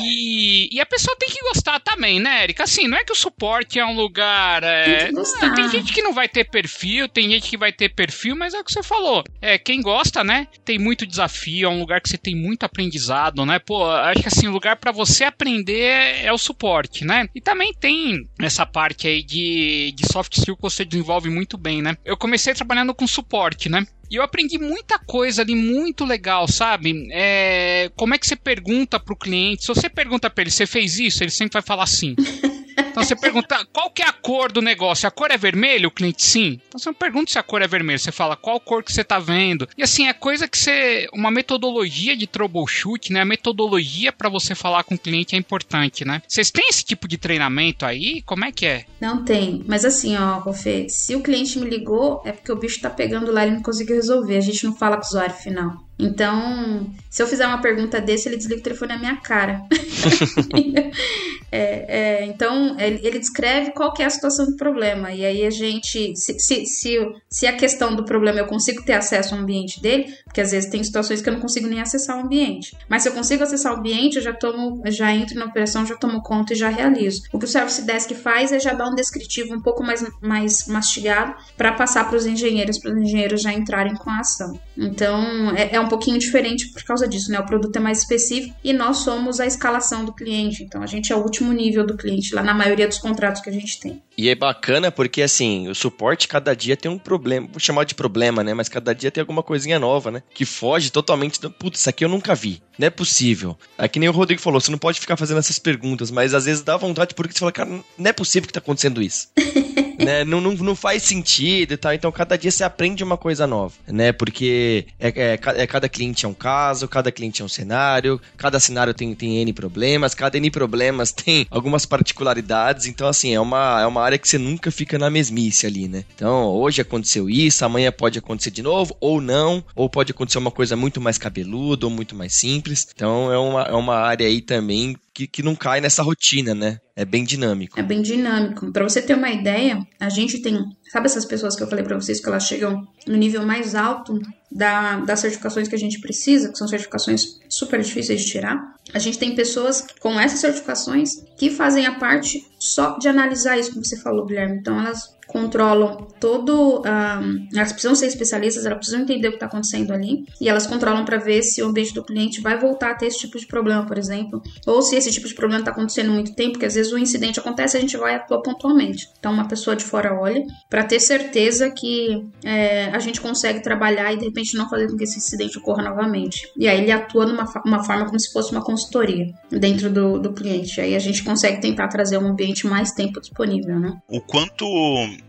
E, e a pessoa tem que gostar também, né, Erika? Assim, não é que o suporte é um lugar. É, tem, não, tem gente que não vai ter perfil, tem gente que vai ter perfil, mas é o que você falou. É, quem gosta, né? Tem muito desafio, é um lugar que você tem muito aprendizado, né? Pô, acho que assim, o lugar para você aprender é o suporte, né? E também tem essa parte aí de, de soft skill que você desenvolve muito bem, né? Eu comecei trabalhando com suporte, né? E eu aprendi muita coisa ali, muito legal, sabe? É, como é que você pergunta pro cliente? Se você pergunta pra ele, você fez isso? Ele sempre vai falar sim. Então você pergunta qual que é a cor do negócio? A cor é vermelho? O cliente sim. Então você não pergunta se a cor é vermelha, você fala qual cor que você tá vendo. E assim, é coisa que você. Uma metodologia de troubleshoot, né? A metodologia para você falar com o cliente é importante, né? Vocês têm esse tipo de treinamento aí? Como é que é? Não tem. Mas assim, ó, Rofê, se o cliente me ligou, é porque o bicho tá pegando lá e não conseguiu resolver. A gente não fala com o usuário final. Então, se eu fizer uma pergunta desse, ele desliga o telefone na minha cara. é, é, então, ele, ele, descreve qual que é a situação do problema. E aí a gente, se, se, se, se, a questão do problema eu consigo ter acesso ao ambiente dele, porque às vezes tem situações que eu não consigo nem acessar o ambiente. Mas se eu consigo acessar o ambiente, eu já tomo, já entro na operação, já tomo conta e já realizo. O que o Service Desk faz é já dar um descritivo um pouco mais, mais mastigado para passar para os engenheiros, para os engenheiros já entrarem com a ação. Então, é, é um pouquinho diferente por causa disso, né? O produto é mais específico e nós somos a escalação do cliente. Então a gente é o último nível do cliente lá na maioria dos contratos que a gente tem. E é bacana porque assim, o suporte cada dia tem um problema, vou chamar de problema, né? Mas cada dia tem alguma coisinha nova, né? Que foge totalmente do. Putz, isso aqui eu nunca vi. Não é possível. É que nem o Rodrigo falou, você não pode ficar fazendo essas perguntas, mas às vezes dá vontade porque você fala, cara, não é possível que tá acontecendo isso. né? Não, não, não faz sentido e tal. Então, cada dia você aprende uma coisa nova, né? Porque é, é, é, cada cliente é um caso, cada cliente é um cenário, cada cenário tem, tem N problemas, cada N problemas tem algumas particularidades. Então, assim, é uma, é uma área que você nunca fica na mesmice ali, né? Então, hoje aconteceu isso, amanhã pode acontecer de novo, ou não, ou pode acontecer uma coisa muito mais cabeluda, ou muito mais simples. Então, é uma, é uma área aí também que, que não cai nessa rotina, né? É bem dinâmico. É bem dinâmico. Para você ter uma ideia, a gente tem, sabe essas pessoas que eu falei para vocês que elas chegam no nível mais alto da, das certificações que a gente precisa, que são certificações super difíceis de tirar. A gente tem pessoas com essas certificações que fazem a parte só de analisar isso que você falou, Guilherme. Então elas controlam todo. Um, elas precisam ser especialistas, elas precisam entender o que está acontecendo ali e elas controlam para ver se o ambiente do cliente vai voltar a ter esse tipo de problema, por exemplo, ou se esse tipo de problema está acontecendo muito tempo, porque às vezes o incidente acontece e a gente vai atuar pontualmente. Então, uma pessoa de fora olha para ter certeza que é, a gente consegue trabalhar e de repente não fazer com que esse incidente ocorra novamente. E aí ele atua numa uma forma como se fosse uma consultoria dentro do, do cliente. Aí a gente consegue tentar trazer um ambiente mais tempo disponível, né? O quanto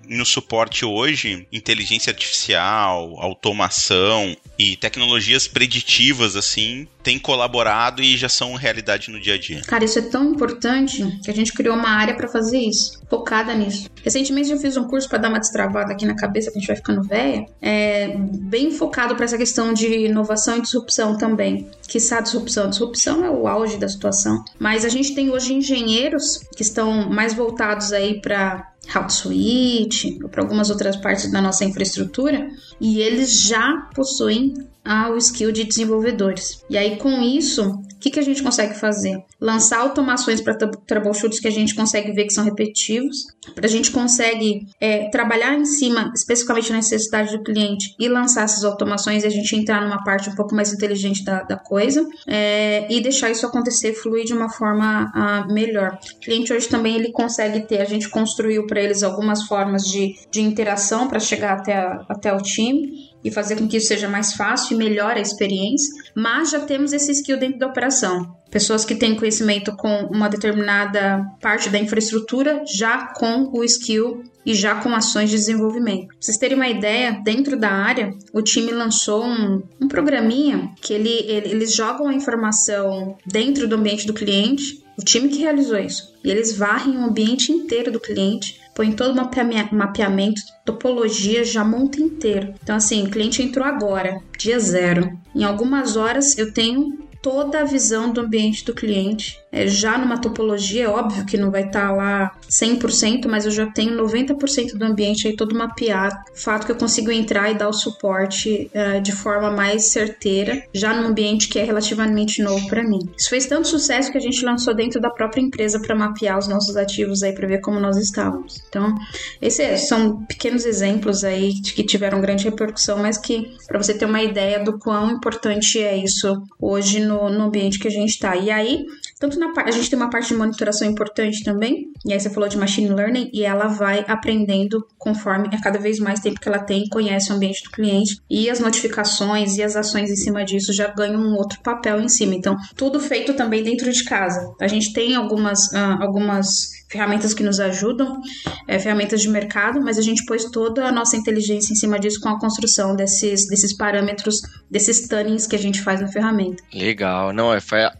no suporte hoje, inteligência artificial, automação e tecnologias preditivas, assim, têm colaborado e já são realidade no dia a dia. Cara, isso é tão importante que a gente criou uma área para fazer isso, focada nisso. Recentemente eu fiz um curso para dar uma destravada aqui na cabeça, que a gente vai ficando velha, é, bem focado para essa questão de inovação e disrupção também. Que sabe disrupção? Disrupção é o auge da situação. Mas a gente tem hoje engenheiros que estão mais voltados aí para Switch ou para algumas outras partes da nossa infraestrutura e eles já possuem ah, o skill de desenvolvedores. E aí, com isso, que, que a gente consegue fazer? Lançar automações para troubleshoots que a gente consegue ver que são repetitivos, a gente consegue é, trabalhar em cima, especificamente na necessidade do cliente, e lançar essas automações e a gente entrar numa parte um pouco mais inteligente da, da coisa é, e deixar isso acontecer, fluir de uma forma ah, melhor. O cliente hoje também ele consegue ter, a gente construiu para eles algumas formas de, de interação para chegar até, a, até o time e fazer com que isso seja mais fácil e melhore a experiência, mas já temos esse skill dentro da operação. Pessoas que têm conhecimento com uma determinada parte da infraestrutura, já com o skill e já com ações de desenvolvimento. Pra vocês terem uma ideia, dentro da área, o time lançou um, um programinha que ele, ele, eles jogam a informação dentro do ambiente do cliente, o time que realizou isso. E eles varrem o ambiente inteiro do cliente põe todo o mapeamento, topologia, já monta inteiro. Então, assim, o cliente entrou agora, dia zero. Em algumas horas eu tenho toda a visão do ambiente do cliente. É, já numa topologia, é óbvio que não vai estar tá lá 100%, mas eu já tenho 90% do ambiente aí todo mapeado. Fato que eu consigo entrar e dar o suporte uh, de forma mais certeira, já num ambiente que é relativamente novo para mim. Isso fez tanto sucesso que a gente lançou dentro da própria empresa para mapear os nossos ativos aí para ver como nós estávamos. Então, esses são pequenos exemplos aí que tiveram grande repercussão, mas que para você ter uma ideia do quão importante é isso hoje no, no ambiente que a gente está. E aí, tanto na a gente tem uma parte de monitoração importante também, e aí você falou de machine learning, e ela vai aprendendo conforme a cada vez mais tempo que ela tem, conhece o ambiente do cliente, e as notificações e as ações em cima disso já ganham um outro papel em cima. Então, tudo feito também dentro de casa. A gente tem algumas, uh, algumas ferramentas que nos ajudam, é, ferramentas de mercado, mas a gente pôs toda a nossa inteligência em cima disso com a construção desses, desses parâmetros, desses tunnings que a gente faz na ferramenta. Legal, não, é,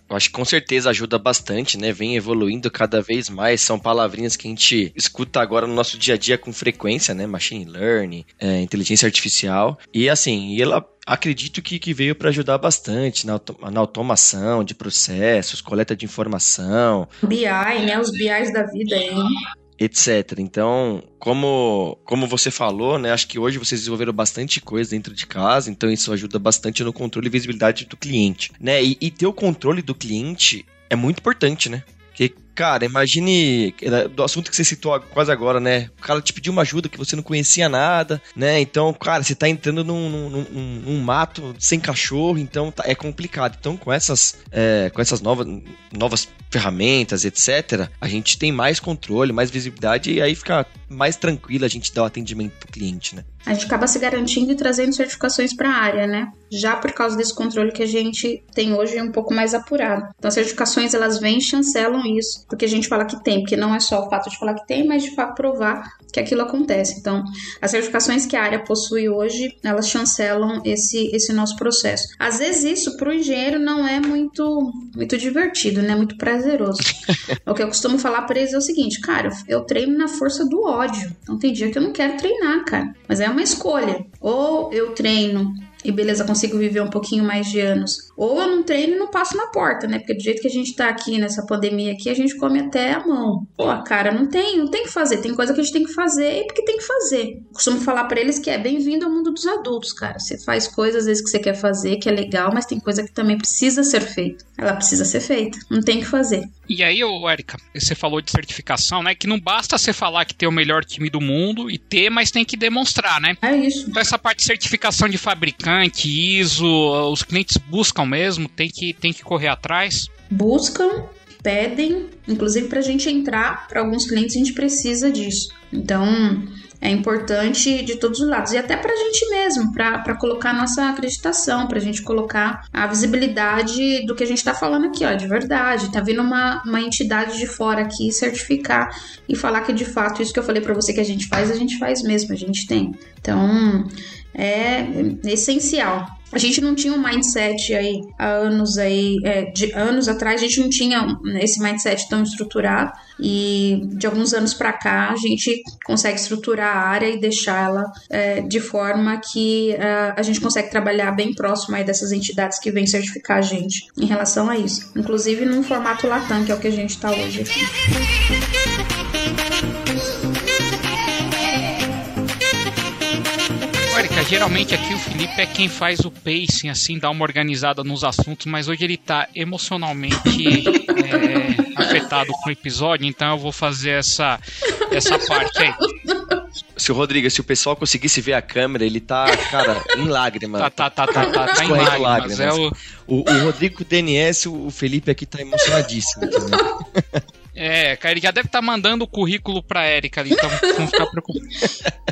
eu acho que com certeza ajuda bastante, né? Vem evoluindo cada vez mais, são palavrinhas que a gente escuta agora no nosso dia a dia com frequência, né? Machine learning, é, inteligência artificial, e assim, e ela acredito que, que veio para ajudar bastante na, na, automação de processos, coleta de informação. BI, né? Os BIs da vida aí. Etc. Então, como, como você falou, né? Acho que hoje vocês desenvolveram bastante coisa dentro de casa, então isso ajuda bastante no controle e visibilidade do cliente, né? E, e ter o controle do cliente é muito importante, né? Porque Cara, imagine do assunto que você citou quase agora, né? O cara te pediu uma ajuda que você não conhecia nada, né? Então, cara, você tá entrando num, num, num, num mato sem cachorro, então tá, é complicado. Então, com essas, é, com essas novas, novas ferramentas, etc., a gente tem mais controle, mais visibilidade e aí fica mais tranquilo a gente dar o atendimento pro cliente, né? A gente acaba se garantindo e trazendo certificações para a área, né? Já por causa desse controle que a gente tem hoje um pouco mais apurado. Então, as certificações elas vêm e chancelam isso porque a gente fala que tem, porque não é só o fato de falar que tem, mas de fato provar que aquilo acontece. Então, as certificações que a área possui hoje, elas chancelam esse, esse nosso processo. Às vezes isso para o engenheiro não é muito muito divertido, né? Muito prazeroso. o que eu costumo falar para eles é o seguinte, cara, eu treino na força do ódio. Então tem dia que eu não quero treinar, cara. Mas é uma escolha. Ou eu treino e beleza, consigo viver um pouquinho mais de anos. Ou eu não treino e não passo na porta, né? Porque do jeito que a gente tá aqui nessa pandemia aqui, a gente come até a mão. Pô, cara, não tem, não tem que fazer. Tem coisa que a gente tem que fazer e porque tem que fazer. costumo falar para eles que é bem-vindo ao mundo dos adultos, cara. Você faz coisas às vezes que você quer fazer, que é legal, mas tem coisa que também precisa ser feita. Ela precisa ser feita. Não tem que fazer. E aí, Erika, você falou de certificação, né? Que não basta você falar que tem o melhor time do mundo e ter, mas tem que demonstrar, né? É isso. Então, essa parte de certificação de fabricante, ISO, os clientes buscam mesmo, tem que, tem que correr atrás? Buscam, pedem, inclusive para a gente entrar, para alguns clientes a gente precisa disso. Então, é importante de todos os lados. E até para a gente mesmo, para colocar nossa acreditação, para a gente colocar a visibilidade do que a gente está falando aqui, ó, de verdade. Tá vindo uma, uma entidade de fora aqui certificar e falar que de fato isso que eu falei para você que a gente faz, a gente faz mesmo, a gente tem. Então, é essencial. A gente não tinha um mindset aí há anos aí, é, de anos atrás, a gente não tinha esse mindset tão estruturado e de alguns anos para cá a gente consegue estruturar a área e deixar ela é, de forma que é, a gente consegue trabalhar bem próximo aí dessas entidades que vêm certificar a gente em relação a isso, inclusive num formato Latam, que é o que a gente está hoje aqui. Geralmente aqui o Felipe é quem faz o pacing, assim, dá uma organizada nos assuntos, mas hoje ele tá emocionalmente é, afetado com o episódio, então eu vou fazer essa, essa parte aí. Se o Rodrigo, se o pessoal conseguisse ver a câmera, ele tá, cara, em lágrimas. Tá, tá, tá, tá, tá, tá em lágrimas. lágrimas. É o... O, o Rodrigo DNS, o Felipe aqui tá emocionadíssimo. É, cara, ele já deve estar tá mandando o currículo pra Erika ali, então não ficar preocupado.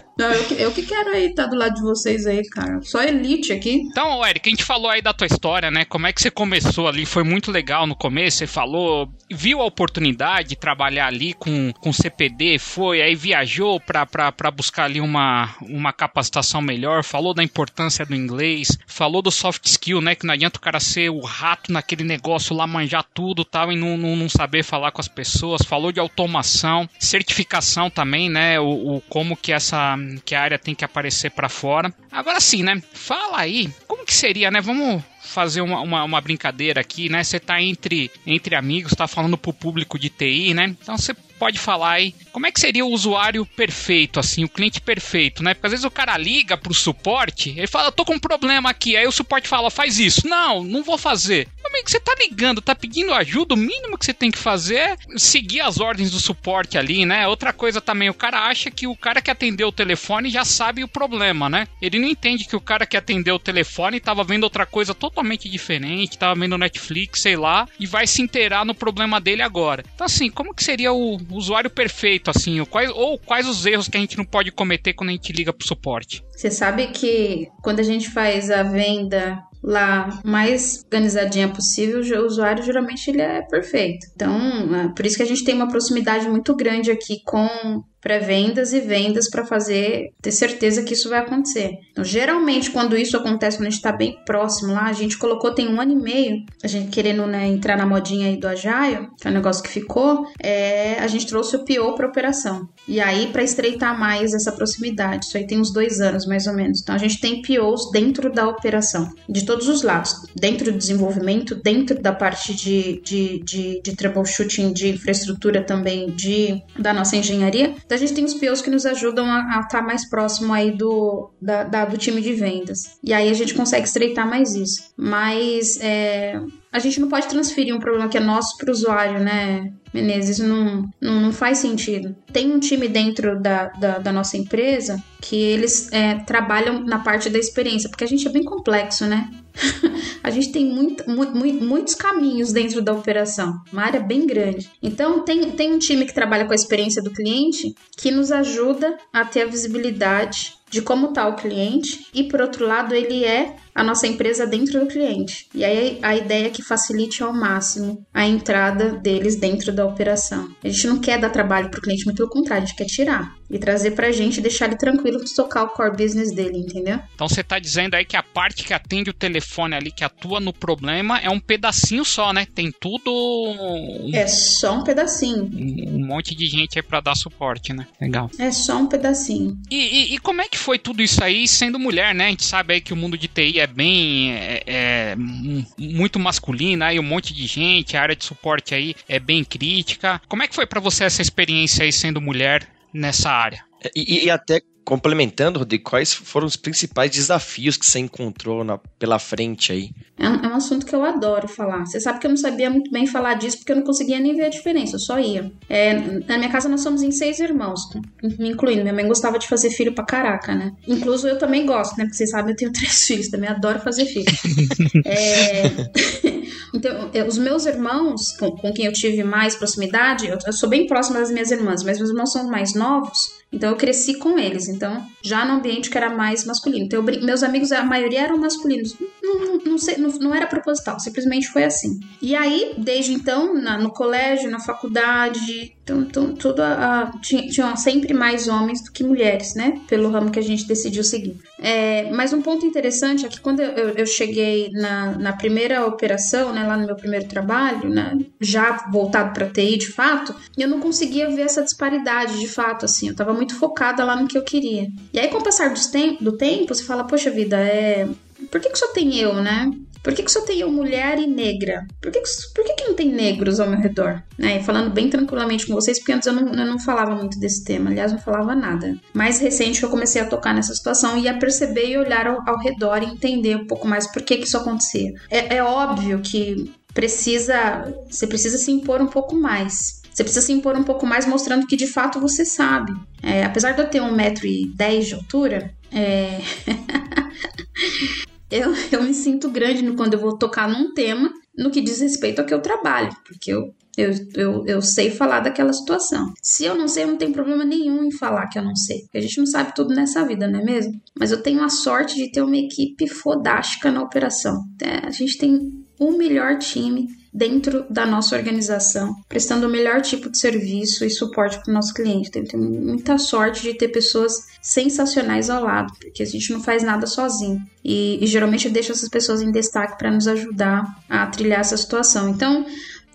Não, eu, eu que quero aí estar tá do lado de vocês aí, cara. Só elite aqui. Então, Erika, a gente falou aí da tua história, né? Como é que você começou ali? Foi muito legal no começo, você falou, viu a oportunidade de trabalhar ali com, com CPD, foi, aí viajou pra buscar ali uma, uma capacitação melhor, falou da importância do inglês, falou do soft skill, né? Que não adianta o cara ser o rato naquele negócio lá, manjar tudo tal, e não, não, não saber falar com as pessoas, falou de automação, certificação também, né? O, o como que essa que a área tem que aparecer para fora. Agora sim, né? Fala aí, como que seria, né? Vamos fazer uma, uma, uma, brincadeira aqui, né? Você tá entre, entre amigos, tá falando pro público de TI, né? Então você pode falar aí como é que seria o usuário perfeito, assim, o cliente perfeito, né? Porque às vezes o cara liga pro suporte, ele fala, eu tô com um problema aqui, aí o suporte fala, faz isso. Não, não vou fazer. Amigo, você tá ligando, tá pedindo ajuda, o mínimo que você tem que fazer é seguir as ordens do suporte ali, né? Outra coisa também, o cara acha que o cara que atendeu o telefone já sabe o problema, né? Ele não entende que o cara que atendeu o telefone tava vendo outra coisa totalmente diferente, tava vendo Netflix, sei lá, e vai se inteirar no problema dele agora. Então assim, como que seria o usuário perfeito, assim, ou quais, ou quais os erros que a gente não pode cometer quando a gente liga pro suporte? Você sabe que quando a gente faz a venda lá mais organizadinha possível, o usuário geralmente ele é perfeito. Então, é por isso que a gente tem uma proximidade muito grande aqui com pré-vendas e vendas para fazer ter certeza que isso vai acontecer. Então, geralmente, quando isso acontece, quando a gente está bem próximo lá, a gente colocou tem um ano e meio, a gente querendo né, entrar na modinha aí do Agile, que é um negócio que ficou, é, a gente trouxe o PO para operação. E aí, para estreitar mais essa proximidade, isso aí tem uns dois anos mais ou menos. Então, a gente tem POs dentro da operação, de todos os lados, dentro do desenvolvimento, dentro da parte de, de, de, de troubleshooting de infraestrutura também de, da nossa engenharia então a gente tem os POs que nos ajudam a estar tá mais próximo aí do, da, da, do time de vendas. E aí a gente consegue estreitar mais isso. Mas é, a gente não pode transferir um problema que é nosso para o usuário, né, Menezes? Não, não, não, faz sentido. Tem um time dentro da, da, da nossa empresa que eles é, trabalham na parte da experiência, porque a gente é bem complexo, né? a gente tem muito, muito, muitos caminhos dentro da operação, uma área bem grande. Então, tem, tem um time que trabalha com a experiência do cliente que nos ajuda a ter a visibilidade de como está o cliente e, por outro lado, ele é a nossa empresa dentro do cliente. E aí a ideia é que facilite ao máximo a entrada deles dentro da operação. A gente não quer dar trabalho para o cliente, muito pelo contrário, a gente quer tirar e trazer para a gente e deixar ele tranquilo de tocar o core business dele, entendeu? Então você está dizendo aí que a parte que atende o telefone ali, que atua no problema, é um pedacinho só, né? Tem tudo. É só um pedacinho. Um monte de gente aí para dar suporte, né? Legal. É só um pedacinho. E, e, e, como é que foi tudo isso aí sendo mulher, né? A gente sabe aí que o mundo de TI é bem. É, é muito masculino, aí um monte de gente, a área de suporte aí é bem crítica. Como é que foi para você essa experiência aí sendo mulher nessa área? E, e, até complementando, Rodrigo, quais foram os principais desafios que você encontrou na, pela frente aí? É um, é um, assunto que eu adoro falar. Você sabe que eu não sabia muito bem falar disso porque eu não conseguia nem ver a diferença, eu só ia. É, na minha casa nós somos em seis irmãos, me incluindo. Minha mãe gostava de fazer filho pra caraca, né? Incluso eu também gosto, né? Porque vocês sabem, eu tenho três filhos, também adoro fazer filho. é... então, os meus irmãos, com, com, quem eu tive mais proximidade, eu, eu sou bem próxima das minhas irmãs, mas meus irmãos são mais novos. Então eu cresci com eles, então já no ambiente que era mais masculino. Então, eu, meus amigos, a maioria eram masculinos. Não, não, não, não, era proposital, simplesmente foi assim. E aí, desde então, na, no colégio, na faculdade, então, então a, tinha, tinham sempre mais homens do que mulheres, né? Pelo ramo que a gente decidiu seguir. É, mas um ponto interessante é que quando eu, eu cheguei na, na primeira operação, né, lá no meu primeiro trabalho, né, já voltado para TI de fato, eu não conseguia ver essa disparidade de fato, assim. Eu estava muito focada lá no que eu queria. E aí, com o passar do tempo você fala, poxa vida, é. Por que, que só tem eu, né? Por que, que só tenho mulher e negra? Por que, que, por que, que não tem negros ao meu redor? Né? E falando bem tranquilamente com vocês, porque antes eu não, eu não falava muito desse tema, aliás, não falava nada. Mais recente eu comecei a tocar nessa situação e a perceber e olhar ao, ao redor e entender um pouco mais por que, que isso acontecia. É, é óbvio que precisa, você precisa se impor um pouco mais. Você precisa se impor um pouco mais mostrando que de fato você sabe. É, apesar de eu ter 1,10m de altura, é... eu, eu me sinto grande quando eu vou tocar num tema no que diz respeito ao que eu trabalho, porque eu, eu, eu, eu sei falar daquela situação. Se eu não sei, eu não tenho problema nenhum em falar que eu não sei, porque a gente não sabe tudo nessa vida, não é mesmo? Mas eu tenho a sorte de ter uma equipe fodástica na operação. É, a gente tem o melhor time dentro da nossa organização, prestando o melhor tipo de serviço e suporte para o nosso cliente. Então, tem muita sorte de ter pessoas sensacionais ao lado, porque a gente não faz nada sozinho. E, e geralmente deixa essas pessoas em destaque para nos ajudar a trilhar essa situação. Então,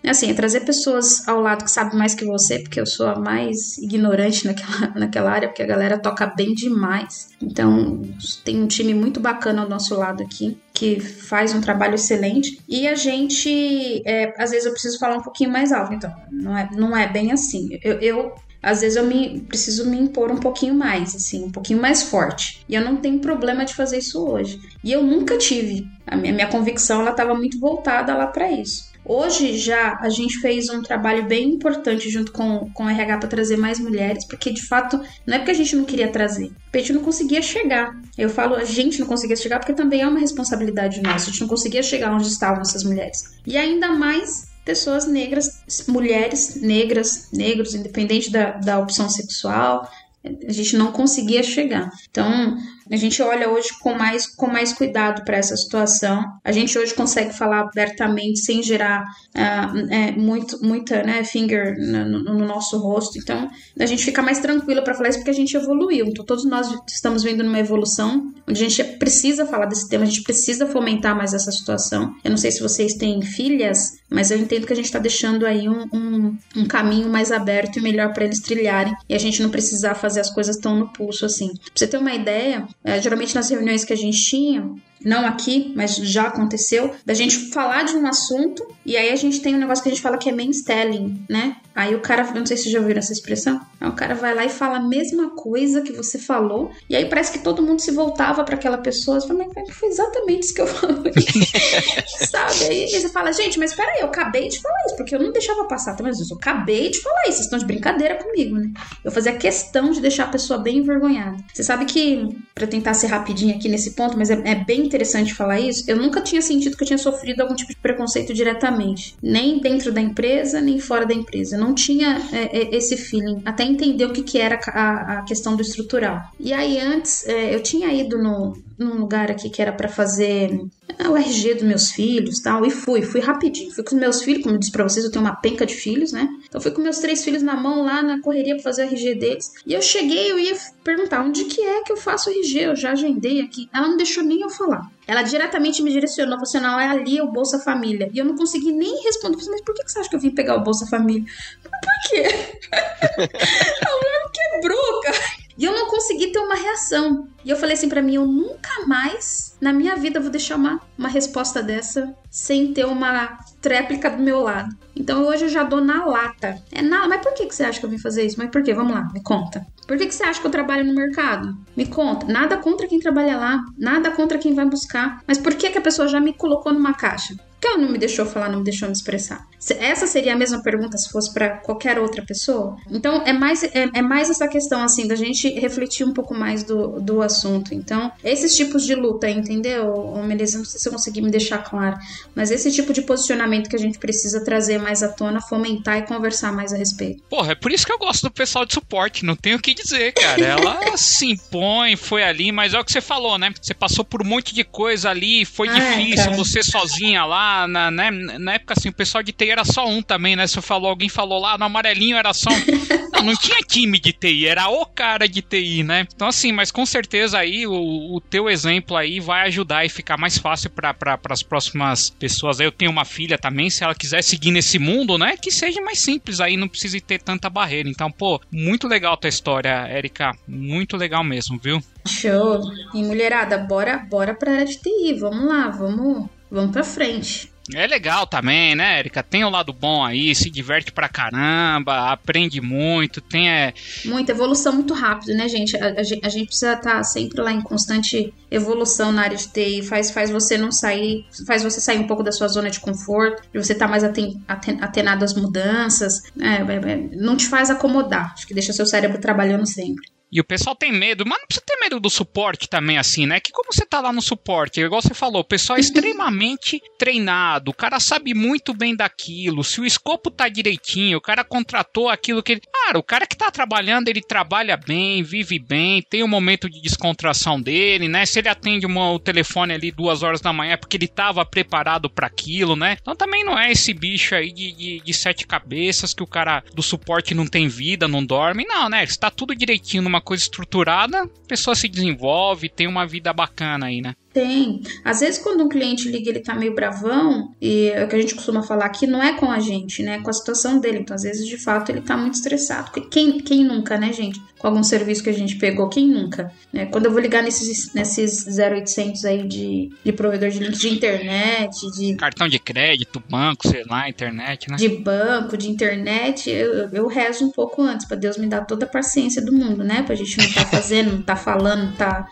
assim, é trazer pessoas ao lado que sabem mais que você, porque eu sou a mais ignorante naquela, naquela área, porque a galera toca bem demais. Então, tem um time muito bacana ao nosso lado aqui, que faz um trabalho excelente. E a gente, é, às vezes eu preciso falar um pouquinho mais alto, então, não é, não é bem assim. Eu, eu às vezes eu me preciso me impor um pouquinho mais, assim, um pouquinho mais forte. E eu não tenho problema de fazer isso hoje. E eu nunca tive. A minha, minha convicção ela estava muito voltada lá para isso. Hoje já a gente fez um trabalho bem importante junto com, com o RH para trazer mais mulheres, porque de fato não é porque a gente não queria trazer, a gente não conseguia chegar. Eu falo a gente não conseguia chegar porque também é uma responsabilidade nossa, a gente não conseguia chegar onde estavam essas mulheres. E ainda mais pessoas negras, mulheres negras, negros, independente da, da opção sexual, a gente não conseguia chegar. Então, a gente olha hoje com mais, com mais cuidado para essa situação. A gente hoje consegue falar abertamente sem gerar uh, é, muito, muita né, finger no, no, nosso rosto. Então, a gente fica mais tranquila para falar isso porque a gente evoluiu. Então, todos nós estamos vendo numa evolução onde a gente precisa falar desse tema, a gente precisa fomentar mais essa situação. Eu não sei se vocês têm filhas, mas eu entendo que a gente está deixando aí um, um, um, caminho mais aberto e melhor para eles trilharem e a gente não precisar fazer as coisas tão no pulso assim. Pra você ter uma ideia, é, geralmente nas reuniões que a gente tinha, não aqui, mas já aconteceu, da gente falar de um assunto e aí a gente tem um negócio que a gente fala que é manstelling, né? Aí o cara, não sei se já ouviram essa expressão, aí o cara vai lá e fala a mesma coisa que você falou, e aí parece que todo mundo se voltava para aquela pessoa, você fala, mas foi exatamente isso que eu falei, sabe? Aí você fala, gente, mas peraí, eu acabei de falar isso, porque eu não deixava passar, tá? mas eu acabei de falar isso, vocês estão de brincadeira comigo, né? Eu fazia questão de deixar a pessoa bem envergonhada. Você sabe que, para tentar ser rapidinho aqui nesse ponto, mas é, é bem interessante falar isso, eu nunca tinha sentido que eu tinha sofrido algum tipo de preconceito diretamente, nem dentro da empresa, nem fora da empresa. Eu não tinha é, é, esse feeling, até entender o que, que era a, a questão do estrutural. E aí antes, é, eu tinha ido no, num lugar aqui que era para fazer é, o RG dos meus filhos tal, e fui, fui rapidinho. Fui com os meus filhos, como eu disse pra vocês, eu tenho uma penca de filhos, né? Então fui com meus três filhos na mão lá na correria pra fazer o RG deles. E eu cheguei, eu ia perguntar onde que é que eu faço o RG, eu já agendei aqui. Ela não deixou nem eu falar. Ela diretamente me direcionou, falou assim, não, é ali o Bolsa Família. E eu não consegui nem responder, mas por que você acha que eu vim pegar o Bolsa Família? Por quê? a mulher quebrou, cara. E eu não consegui ter uma reação. E eu falei assim para mim, eu nunca mais na minha vida vou deixar uma, uma resposta dessa sem ter uma tréplica do meu lado. Então hoje eu já dou na lata. É na, mas por que, que você acha que eu vim fazer isso? Mas por quê? Vamos lá, me conta. Por que, que você acha que eu trabalho no mercado? Me conta. Nada contra quem trabalha lá, nada contra quem vai buscar. Mas por que, que a pessoa já me colocou numa caixa? Que ela não me deixou falar, não me deixou me expressar? Essa seria a mesma pergunta se fosse para qualquer outra pessoa? Então, é mais, é, é, mais essa questão, assim, da gente refletir um pouco mais do, do assunto. Então, esses tipos de luta, entendeu, Ô, Melissa? Não sei se eu consegui me deixar claro, mas esse tipo de posicionamento que a gente precisa trazer mais à tona, fomentar e conversar mais a respeito. Porra, é por isso que eu gosto do pessoal de suporte, não tenho o que dizer, cara. Ela se impõe, foi ali, mas é o que você falou, né? Você passou por um monte de coisa ali, foi difícil, você sozinha lá, na, né, na época, assim, o pessoal de TI era só um também, né? Você falou, alguém falou lá, no amarelinho era só um. não, não tinha time de TI, era o cara de TI, né? Então, assim, mas com certeza aí o, o teu exemplo aí vai ajudar e ficar mais fácil para pra, as próximas pessoas. Eu tenho uma filha também, se ela quiser seguir nesse mundo, né? Que seja mais simples aí, não precise ter tanta barreira. Então, pô, muito legal a tua história, Erika. Muito legal mesmo, viu? Show. E mulherada, bora, bora pra área de TI. Vamos lá, vamos Vamos pra frente. É legal também, né, Erika? Tem o lado bom aí, se diverte pra caramba, aprende muito, tem. É... Muita evolução muito rápido, né, gente? A, a, a gente precisa estar tá sempre lá em constante evolução na área de TI. Faz, faz você não sair, faz você sair um pouco da sua zona de conforto, de você estar tá mais aten, aten, atenado às mudanças, né? É, é, não te faz acomodar. Acho que deixa seu cérebro trabalhando sempre. E o pessoal tem medo, mas não precisa ter medo do suporte também, assim, né? Que como você tá lá no suporte, igual você falou, o pessoal é extremamente treinado, o cara sabe muito bem daquilo, se o escopo tá direitinho, o cara contratou aquilo que ele. Cara, o cara que tá trabalhando, ele trabalha bem, vive bem, tem um momento de descontração dele, né? Se ele atende uma, o telefone ali duas horas da manhã é porque ele tava preparado para aquilo, né? Então também não é esse bicho aí de, de, de sete cabeças que o cara do suporte não tem vida, não dorme, não, né? Está tudo direitinho numa uma coisa estruturada, a pessoa se desenvolve, tem uma vida bacana aí, né? Tem. Às vezes, quando um cliente liga ele tá meio bravão, e é o que a gente costuma falar aqui, não é com a gente, né? É com a situação dele. Então, às vezes, de fato, ele tá muito estressado. Quem, quem nunca, né, gente? Com algum serviço que a gente pegou, quem nunca? Né? Quando eu vou ligar nesses, nesses 0800 aí de, de provedor de link de internet, de. Cartão de crédito, banco, sei lá, internet, né? De banco, de internet, eu, eu rezo um pouco antes, para Deus me dar toda a paciência do mundo, né? Pra gente não tá fazendo, não tá falando, não tá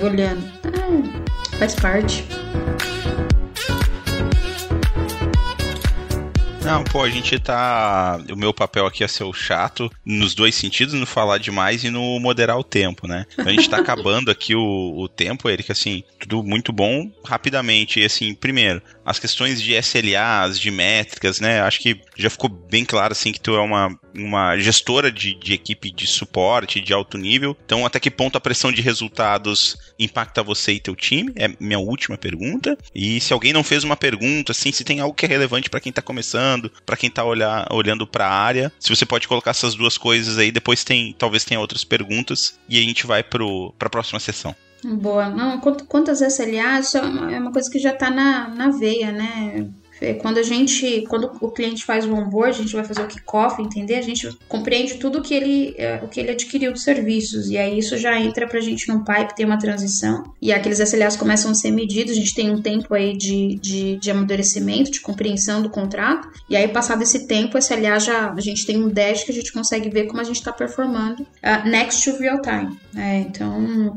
olhando. Ah, faz parte. Não, pô, a gente tá. O meu papel aqui é ser o chato, nos dois sentidos, no falar demais e no moderar o tempo, né? Então a gente tá acabando aqui o, o tempo, Eric, assim, tudo muito bom. Rapidamente, e assim, primeiro, as questões de SLAs, de métricas, né? Acho que já ficou bem claro, assim, que tu é uma, uma gestora de, de equipe de suporte, de alto nível. Então, até que ponto a pressão de resultados impacta você e teu time? É minha última pergunta. E se alguém não fez uma pergunta, assim, se tem algo que é relevante para quem tá começando, para quem tá olhar, olhando para a área. Se você pode colocar essas duas coisas aí, depois tem, talvez tenha outras perguntas e a gente vai para a próxima sessão. Boa. Não, quantas SLAs, é uma coisa que já está na, na veia, né? É, quando a gente, quando o cliente faz o onboard, a gente vai fazer o kickoff, entender? A gente compreende tudo que ele, é, o que ele adquiriu de serviços e aí isso já entra pra gente no pipe, tem uma transição e aqueles SLAs começam a ser medidos, a gente tem um tempo aí de, de, de amadurecimento, de compreensão do contrato e aí passado esse tempo, esse SLA já, a gente tem um dash que a gente consegue ver como a gente está performando uh, next to real time. É, então,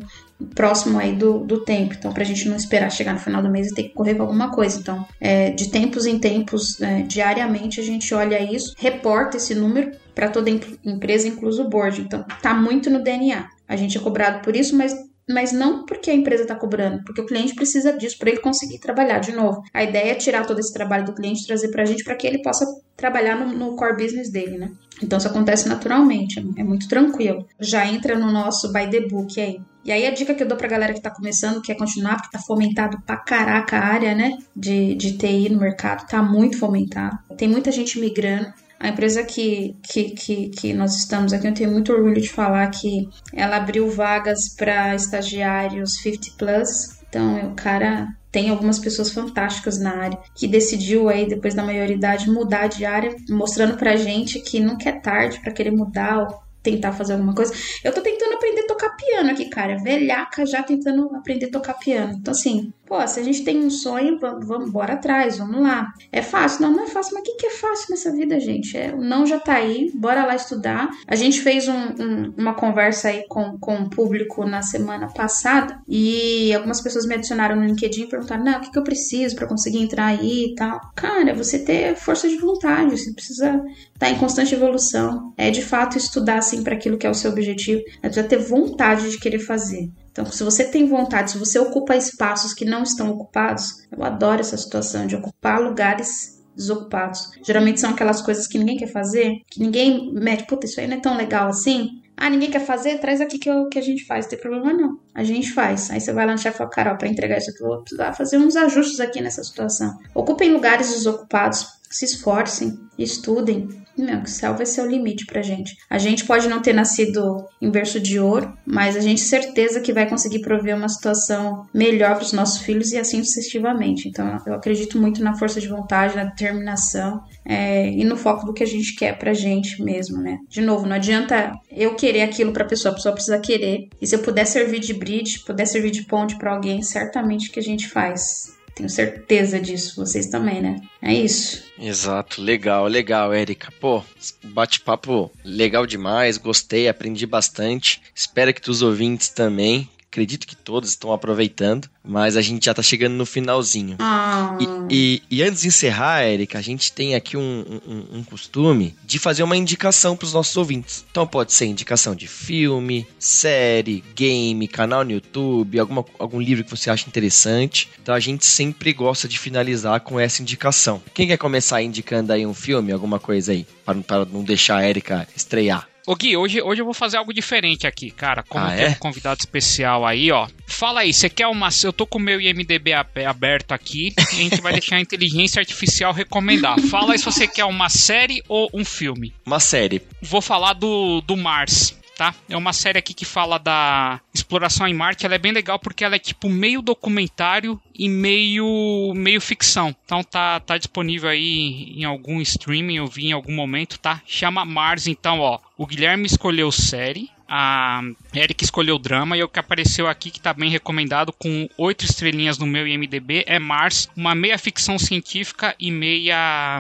próximo aí do, do tempo. Então, para a gente não esperar chegar no final do mês e ter que correr com alguma coisa. Então, é, de tempos em tempos, é, diariamente, a gente olha isso, reporta esse número para toda empresa, incluso o board. Então, tá muito no DNA. A gente é cobrado por isso, mas mas não porque a empresa está cobrando, porque o cliente precisa disso para ele conseguir trabalhar de novo. A ideia é tirar todo esse trabalho do cliente, trazer para a gente para que ele possa trabalhar no, no, core business dele, né? Então isso acontece naturalmente, é muito tranquilo. Já entra no nosso by the book aí. E aí a dica que eu dou pra galera que tá começando, que é continuar, porque tá fomentado pra caraca a área, né, de, de TI no mercado, tá muito fomentado. Tem muita gente migrando. A empresa que, que, que, que, nós estamos aqui, eu tenho muito orgulho de falar que ela abriu vagas para estagiários 50 plus. Então, o cara tem algumas pessoas fantásticas na área que decidiu aí depois da maioridade mudar de área, mostrando pra gente que nunca é tarde para querer mudar ou tentar fazer alguma coisa. Eu tô tentando aprender a tocar piano aqui, cara, velhaca já tentando aprender a tocar piano. Então assim, Pô, se a gente tem um sonho, vamos, bora atrás, vamos lá. É fácil? Não, não é fácil. Mas o que, que é fácil nessa vida, gente? É, o não já tá aí, bora lá estudar. A gente fez um, um, uma conversa aí com, com o público na semana passada e algumas pessoas me adicionaram no LinkedIn e perguntaram: não, o que, que eu preciso para conseguir entrar aí e tal. Cara, você ter força de vontade, você precisa estar tá em constante evolução. É de fato estudar assim para aquilo que é o seu objetivo. É precisa ter vontade de querer fazer. Então, se você tem vontade, se você ocupa espaços que não estão ocupados, eu adoro essa situação de ocupar lugares desocupados. Geralmente são aquelas coisas que ninguém quer fazer, que ninguém mete, puta, isso aí não é tão legal assim. Ah, ninguém quer fazer? Traz aqui que, eu, que a gente faz. Não tem problema não. A gente faz. Aí você vai lá no chefe e fala, Carol, pra entregar isso aqui, eu vou precisar fazer uns ajustes aqui nessa situação. Ocupem lugares desocupados, se esforcem, estudem, não, o céu vai ser o limite pra gente. A gente pode não ter nascido em berço de ouro, mas a gente certeza que vai conseguir prover uma situação melhor para os nossos filhos e assim sucessivamente. Então, eu acredito muito na força de vontade, na determinação é, e no foco do que a gente quer pra gente mesmo, né? De novo, não adianta eu querer aquilo pra pessoa, a pessoa precisa querer. E se eu puder servir de bridge, puder servir de ponte para alguém, certamente que a gente faz. Tenho certeza disso, vocês também, né? É isso. Exato, legal, legal, Érica. Pô, bate-papo legal demais, gostei, aprendi bastante. Espero que os ouvintes também acredito que todos estão aproveitando, mas a gente já está chegando no finalzinho. Ah. E, e, e, antes de encerrar, Érica, a gente tem aqui um, um, um costume de fazer uma indicação para os nossos ouvintes. Então pode ser indicação de filme, série, game, canal no YouTube, alguma, algum livro que você acha interessante. Então a gente sempre gosta de finalizar com essa indicação. Quem quer começar indicando aí um filme, alguma coisa aí, para não deixar a Érica estrear? Ô Gui, hoje, hoje eu vou fazer algo diferente aqui, cara. Como ah, tem é? um convidado especial aí, ó. Fala aí, você quer uma. Eu tô com o meu IMDB aberto aqui e a gente vai deixar a inteligência artificial recomendar. Fala aí se você quer uma série ou um filme. Uma série. Vou falar do, do Mars tá? É uma série aqui que fala da exploração em Marte. Ela é bem legal porque ela é tipo meio documentário e meio meio ficção. Então tá tá disponível aí em algum streaming, eu vi em algum momento, tá? Chama Mars, então, ó. O Guilherme escolheu série, a Eric escolheu drama e o que apareceu aqui que tá bem recomendado com oito estrelinhas no meu IMDB é Mars, uma meia ficção científica e meia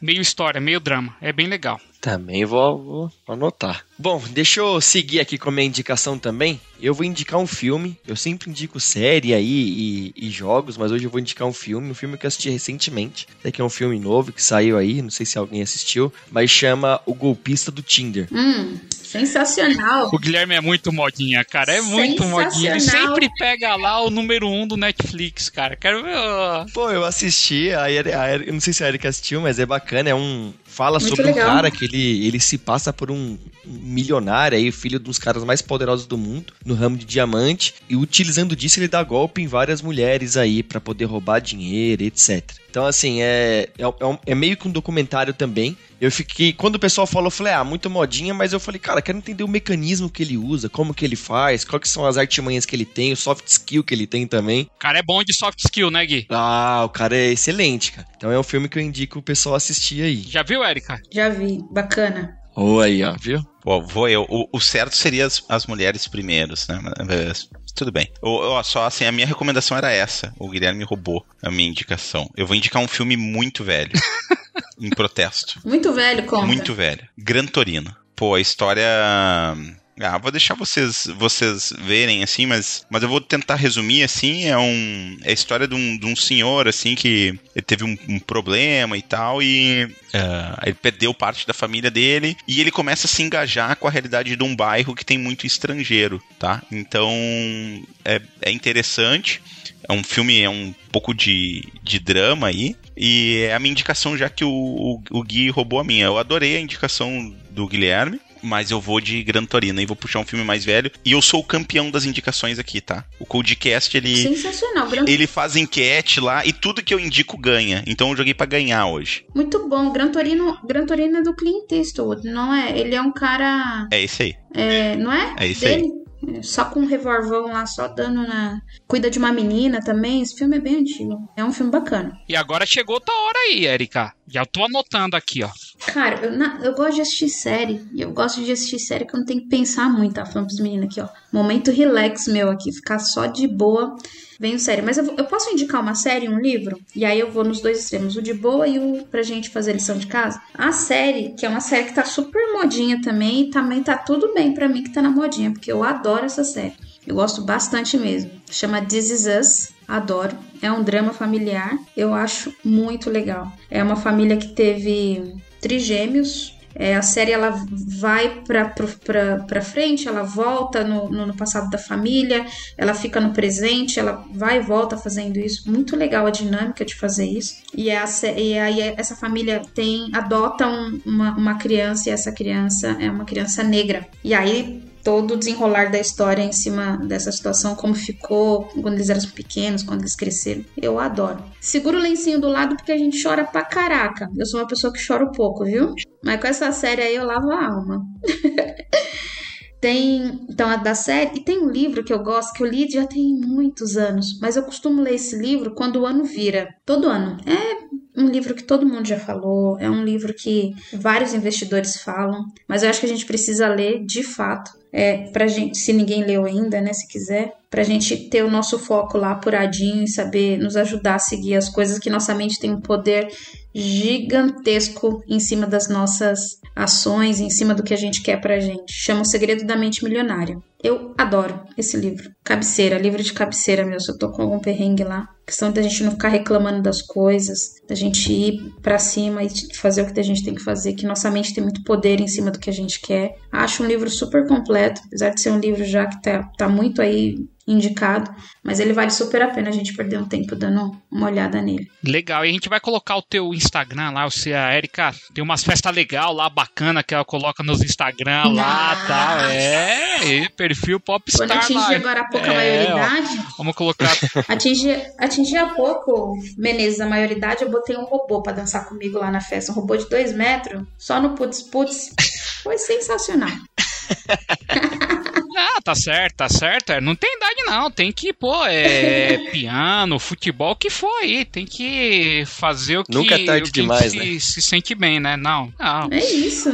meio história, meio drama. É bem legal. Também vou, vou, anotar. Bom, deixa eu seguir aqui com a minha indicação também. Eu vou indicar um filme. Eu sempre indico série aí e, e, jogos, mas hoje eu vou indicar um filme. Um filme que eu assisti recentemente. Sei que é um filme novo que saiu aí, não sei se alguém assistiu, mas chama O Golpista do Tinder. Hum, sensacional. O Guilherme é muito modinha, cara. É muito modinha. Ele sempre pega lá o número um do Netflix, cara. Quero ver. Pô, eu assisti, a, a, não sei se a Erika assistiu, mas é bacana. É um, fala Muito sobre legal. um cara que ele, ele se passa por um milionário aí, filho dos caras mais poderosos do mundo, no ramo de diamante, e utilizando disso ele dá golpe em várias mulheres aí para poder roubar dinheiro, etc. Então, assim, é, é, é, meio que um documentário também. Eu fiquei. Quando o pessoal falou, eu falei, ah, muito modinha, mas eu falei, cara, quero entender o mecanismo que ele usa, como que ele faz, quais são as artimanhas que ele tem, o soft skill que ele tem também. O cara é bom de soft skill, né, Gui? Ah, o cara é excelente, cara. Então é um filme que eu indico o pessoal assistir aí. Já viu, Erika? Já vi. Bacana. Oi, ó, viu? Pô, vou eu. O, o certo seria as, as mulheres primeiros, né? Tudo bem. Ó, só assim, a minha recomendação era essa. O Guilherme roubou a minha indicação. Eu vou indicar um filme muito velho. em protesto. Muito velho, como? Muito velho. Gran Torino. Pô, a história ah, vou deixar vocês vocês verem assim, mas, mas eu vou tentar resumir assim. É, um, é a história de um, de um senhor assim que teve um, um problema e tal e uh, ele perdeu parte da família dele e ele começa a se engajar com a realidade de um bairro que tem muito estrangeiro, tá? Então é, é interessante. É um filme, é um pouco de, de drama aí. E é a minha indicação, já que o, o, o Gui roubou a minha. Eu adorei a indicação do Guilherme mas eu vou de Gran Torino e vou puxar um filme mais velho. E eu sou o campeão das indicações aqui, tá? O Codecast, ele. Sensacional, Gran... Ele faz enquete lá e tudo que eu indico ganha. Então eu joguei para ganhar hoje. Muito bom. Gran Torino, Gran Torino é do Clint Eastwood, não é? Ele é um cara. É esse aí. É, não é? É esse Dele? aí. Só com um revolvão lá, só dando na. Cuida de uma menina também. Esse filme é bem antigo. É um filme bacana. E agora chegou outra hora aí, Erika. Já tô anotando aqui, ó. Cara, eu, na, eu gosto de assistir série. E eu gosto de assistir série que eu não tenho que pensar muito, tá? Falando pros meninos aqui, ó. Momento relax meu aqui. Ficar só de boa vem série. Mas eu, eu, posso indicar uma série, um livro? E aí eu vou nos dois extremos, o de boa e o pra gente fazer lição de casa. A série, que é uma série que tá super modinha também, e também tá tudo bem para mim que tá na modinha, porque eu adoro essa série. Eu gosto bastante mesmo. Chama This Is Us. Adoro. É um drama familiar. Eu acho muito legal. É uma família que teve trigêmeos é, a série ela vai para frente, ela volta no, no, no, passado da família, ela fica no presente, ela vai e volta fazendo isso. Muito legal a dinâmica de fazer isso. E, é a, e aí essa família tem adota um, uma, uma criança e essa criança é uma criança negra. E aí todo o desenrolar da história em cima dessa situação, como ficou quando eles eram pequenos, quando eles cresceram. Eu adoro. Segura o lencinho do lado porque a gente chora pra caraca. Eu sou uma pessoa que chora pouco, viu? Mas com essa série aí eu lavo a alma. Tem, então, a da série. E tem um livro que eu gosto, que eu li já tem muitos anos, mas eu costumo ler esse livro quando o ano vira. Todo ano. É um livro que todo mundo já falou, é um livro que vários investidores falam, mas eu acho que a gente precisa ler de fato, é, gente, se ninguém leu ainda, né, se quiser, pra gente ter o nosso foco lá apuradinho e saber nos ajudar a seguir as coisas que nossa mente tem um poder gigantesco em cima das nossas ações, em cima do que a gente quer pra gente. Chama O Segredo da Mente Milionária. Eu adoro esse livro. Cabeceira, livro de cabeceira meu. Se eu tô com algum perrengue lá. questão da gente não ficar reclamando das coisas, da gente ir para cima e fazer o que a gente tem que fazer, que nossa mente tem muito poder em cima do que a gente quer. Acho um livro super completo, apesar de ser um livro já que tá, tá muito aí indicado, mas ele vale super a pena a gente perder um tempo dando uma olhada nele. Legal, e a gente vai colocar o teu Instagram lá, você, a Erika, tem umas festas legal lá, bacana, que ela coloca nos Instagram lá, tá? É, e perfil Popstar. Quando atingir agora há pouco é, a maioridade... Ó, vamos colocar... atingir, atingir há pouco, Menezes, a maioridade, eu botei um robô para dançar comigo lá na festa, um robô de dois metros, só no putz-putz, foi sensacional. Tá certo, tá certo. É, não tem idade, não. Tem que, pô, é piano, futebol, o que for aí. Tem que fazer o que, Nunca é tarde o que demais, se, né? se sente bem, né? Não, não. É isso.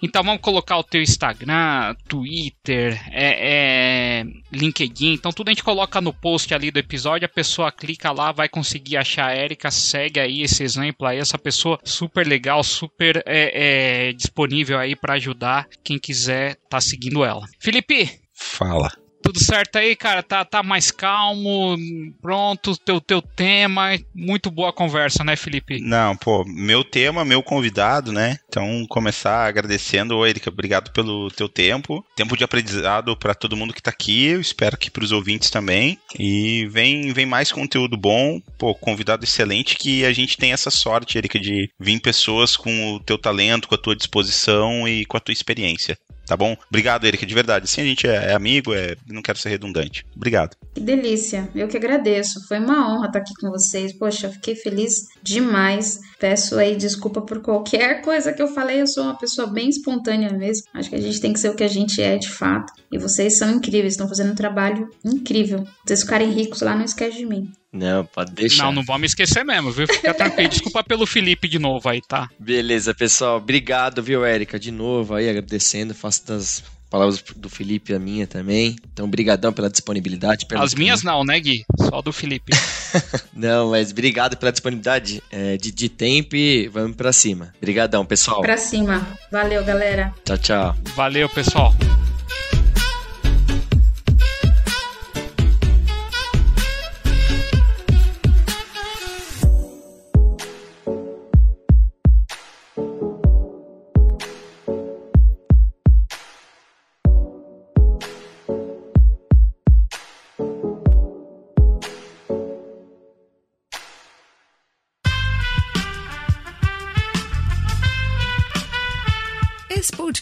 Então vamos colocar o teu Instagram, Twitter, é, é, LinkedIn. Então tudo a gente coloca no post ali do episódio. A pessoa clica lá, vai conseguir achar a Erika. Segue aí esse exemplo aí. Essa pessoa super legal, super é, é, disponível aí pra ajudar quem quiser tá seguindo ela. Felipe, Fala. tudo certo aí, cara? Tá, tá mais calmo, pronto, teu, teu tema. Muito boa a conversa, né, Felipe? Não, pô, meu tema, meu convidado, né? Então, começar agradecendo, ô Erika, obrigado pelo teu tempo. Tempo de aprendizado pra todo mundo que tá aqui, eu espero que pros ouvintes também. E vem, vem mais conteúdo bom, pô, convidado excelente que a gente tem essa sorte, Erika, de vir pessoas com o teu talento, com a tua disposição e com a tua experiência. Tá bom? Obrigado, Erika, de verdade. Assim a gente é, é amigo, é, não quero ser redundante. Obrigado. Que delícia. Eu que agradeço. Foi uma honra estar aqui com vocês. Poxa, fiquei feliz demais. Peço aí desculpa por qualquer coisa que eu falei. Eu sou uma pessoa bem espontânea mesmo. Acho que a gente tem que ser o que a gente é de fato. E vocês são incríveis, estão fazendo um trabalho incrível. Vocês ficarem ricos lá, não esquece de mim. Não, pode deixar. Não, não vamos esquecer mesmo, viu? Fica tranquilo. Desculpa pelo Felipe de novo aí, tá? Beleza, pessoal. Obrigado, viu, Érica? De novo aí, agradecendo. Faço das palavras do Felipe a minha também. Então, brigadão pela disponibilidade. pelo As minhas não, né, Gui? Só do Felipe. Não, mas obrigado pela disponibilidade é, de, de tempo e vamos pra cima. Obrigadão, pessoal. Pra cima. Valeu, galera. Tchau, tchau. Valeu, pessoal.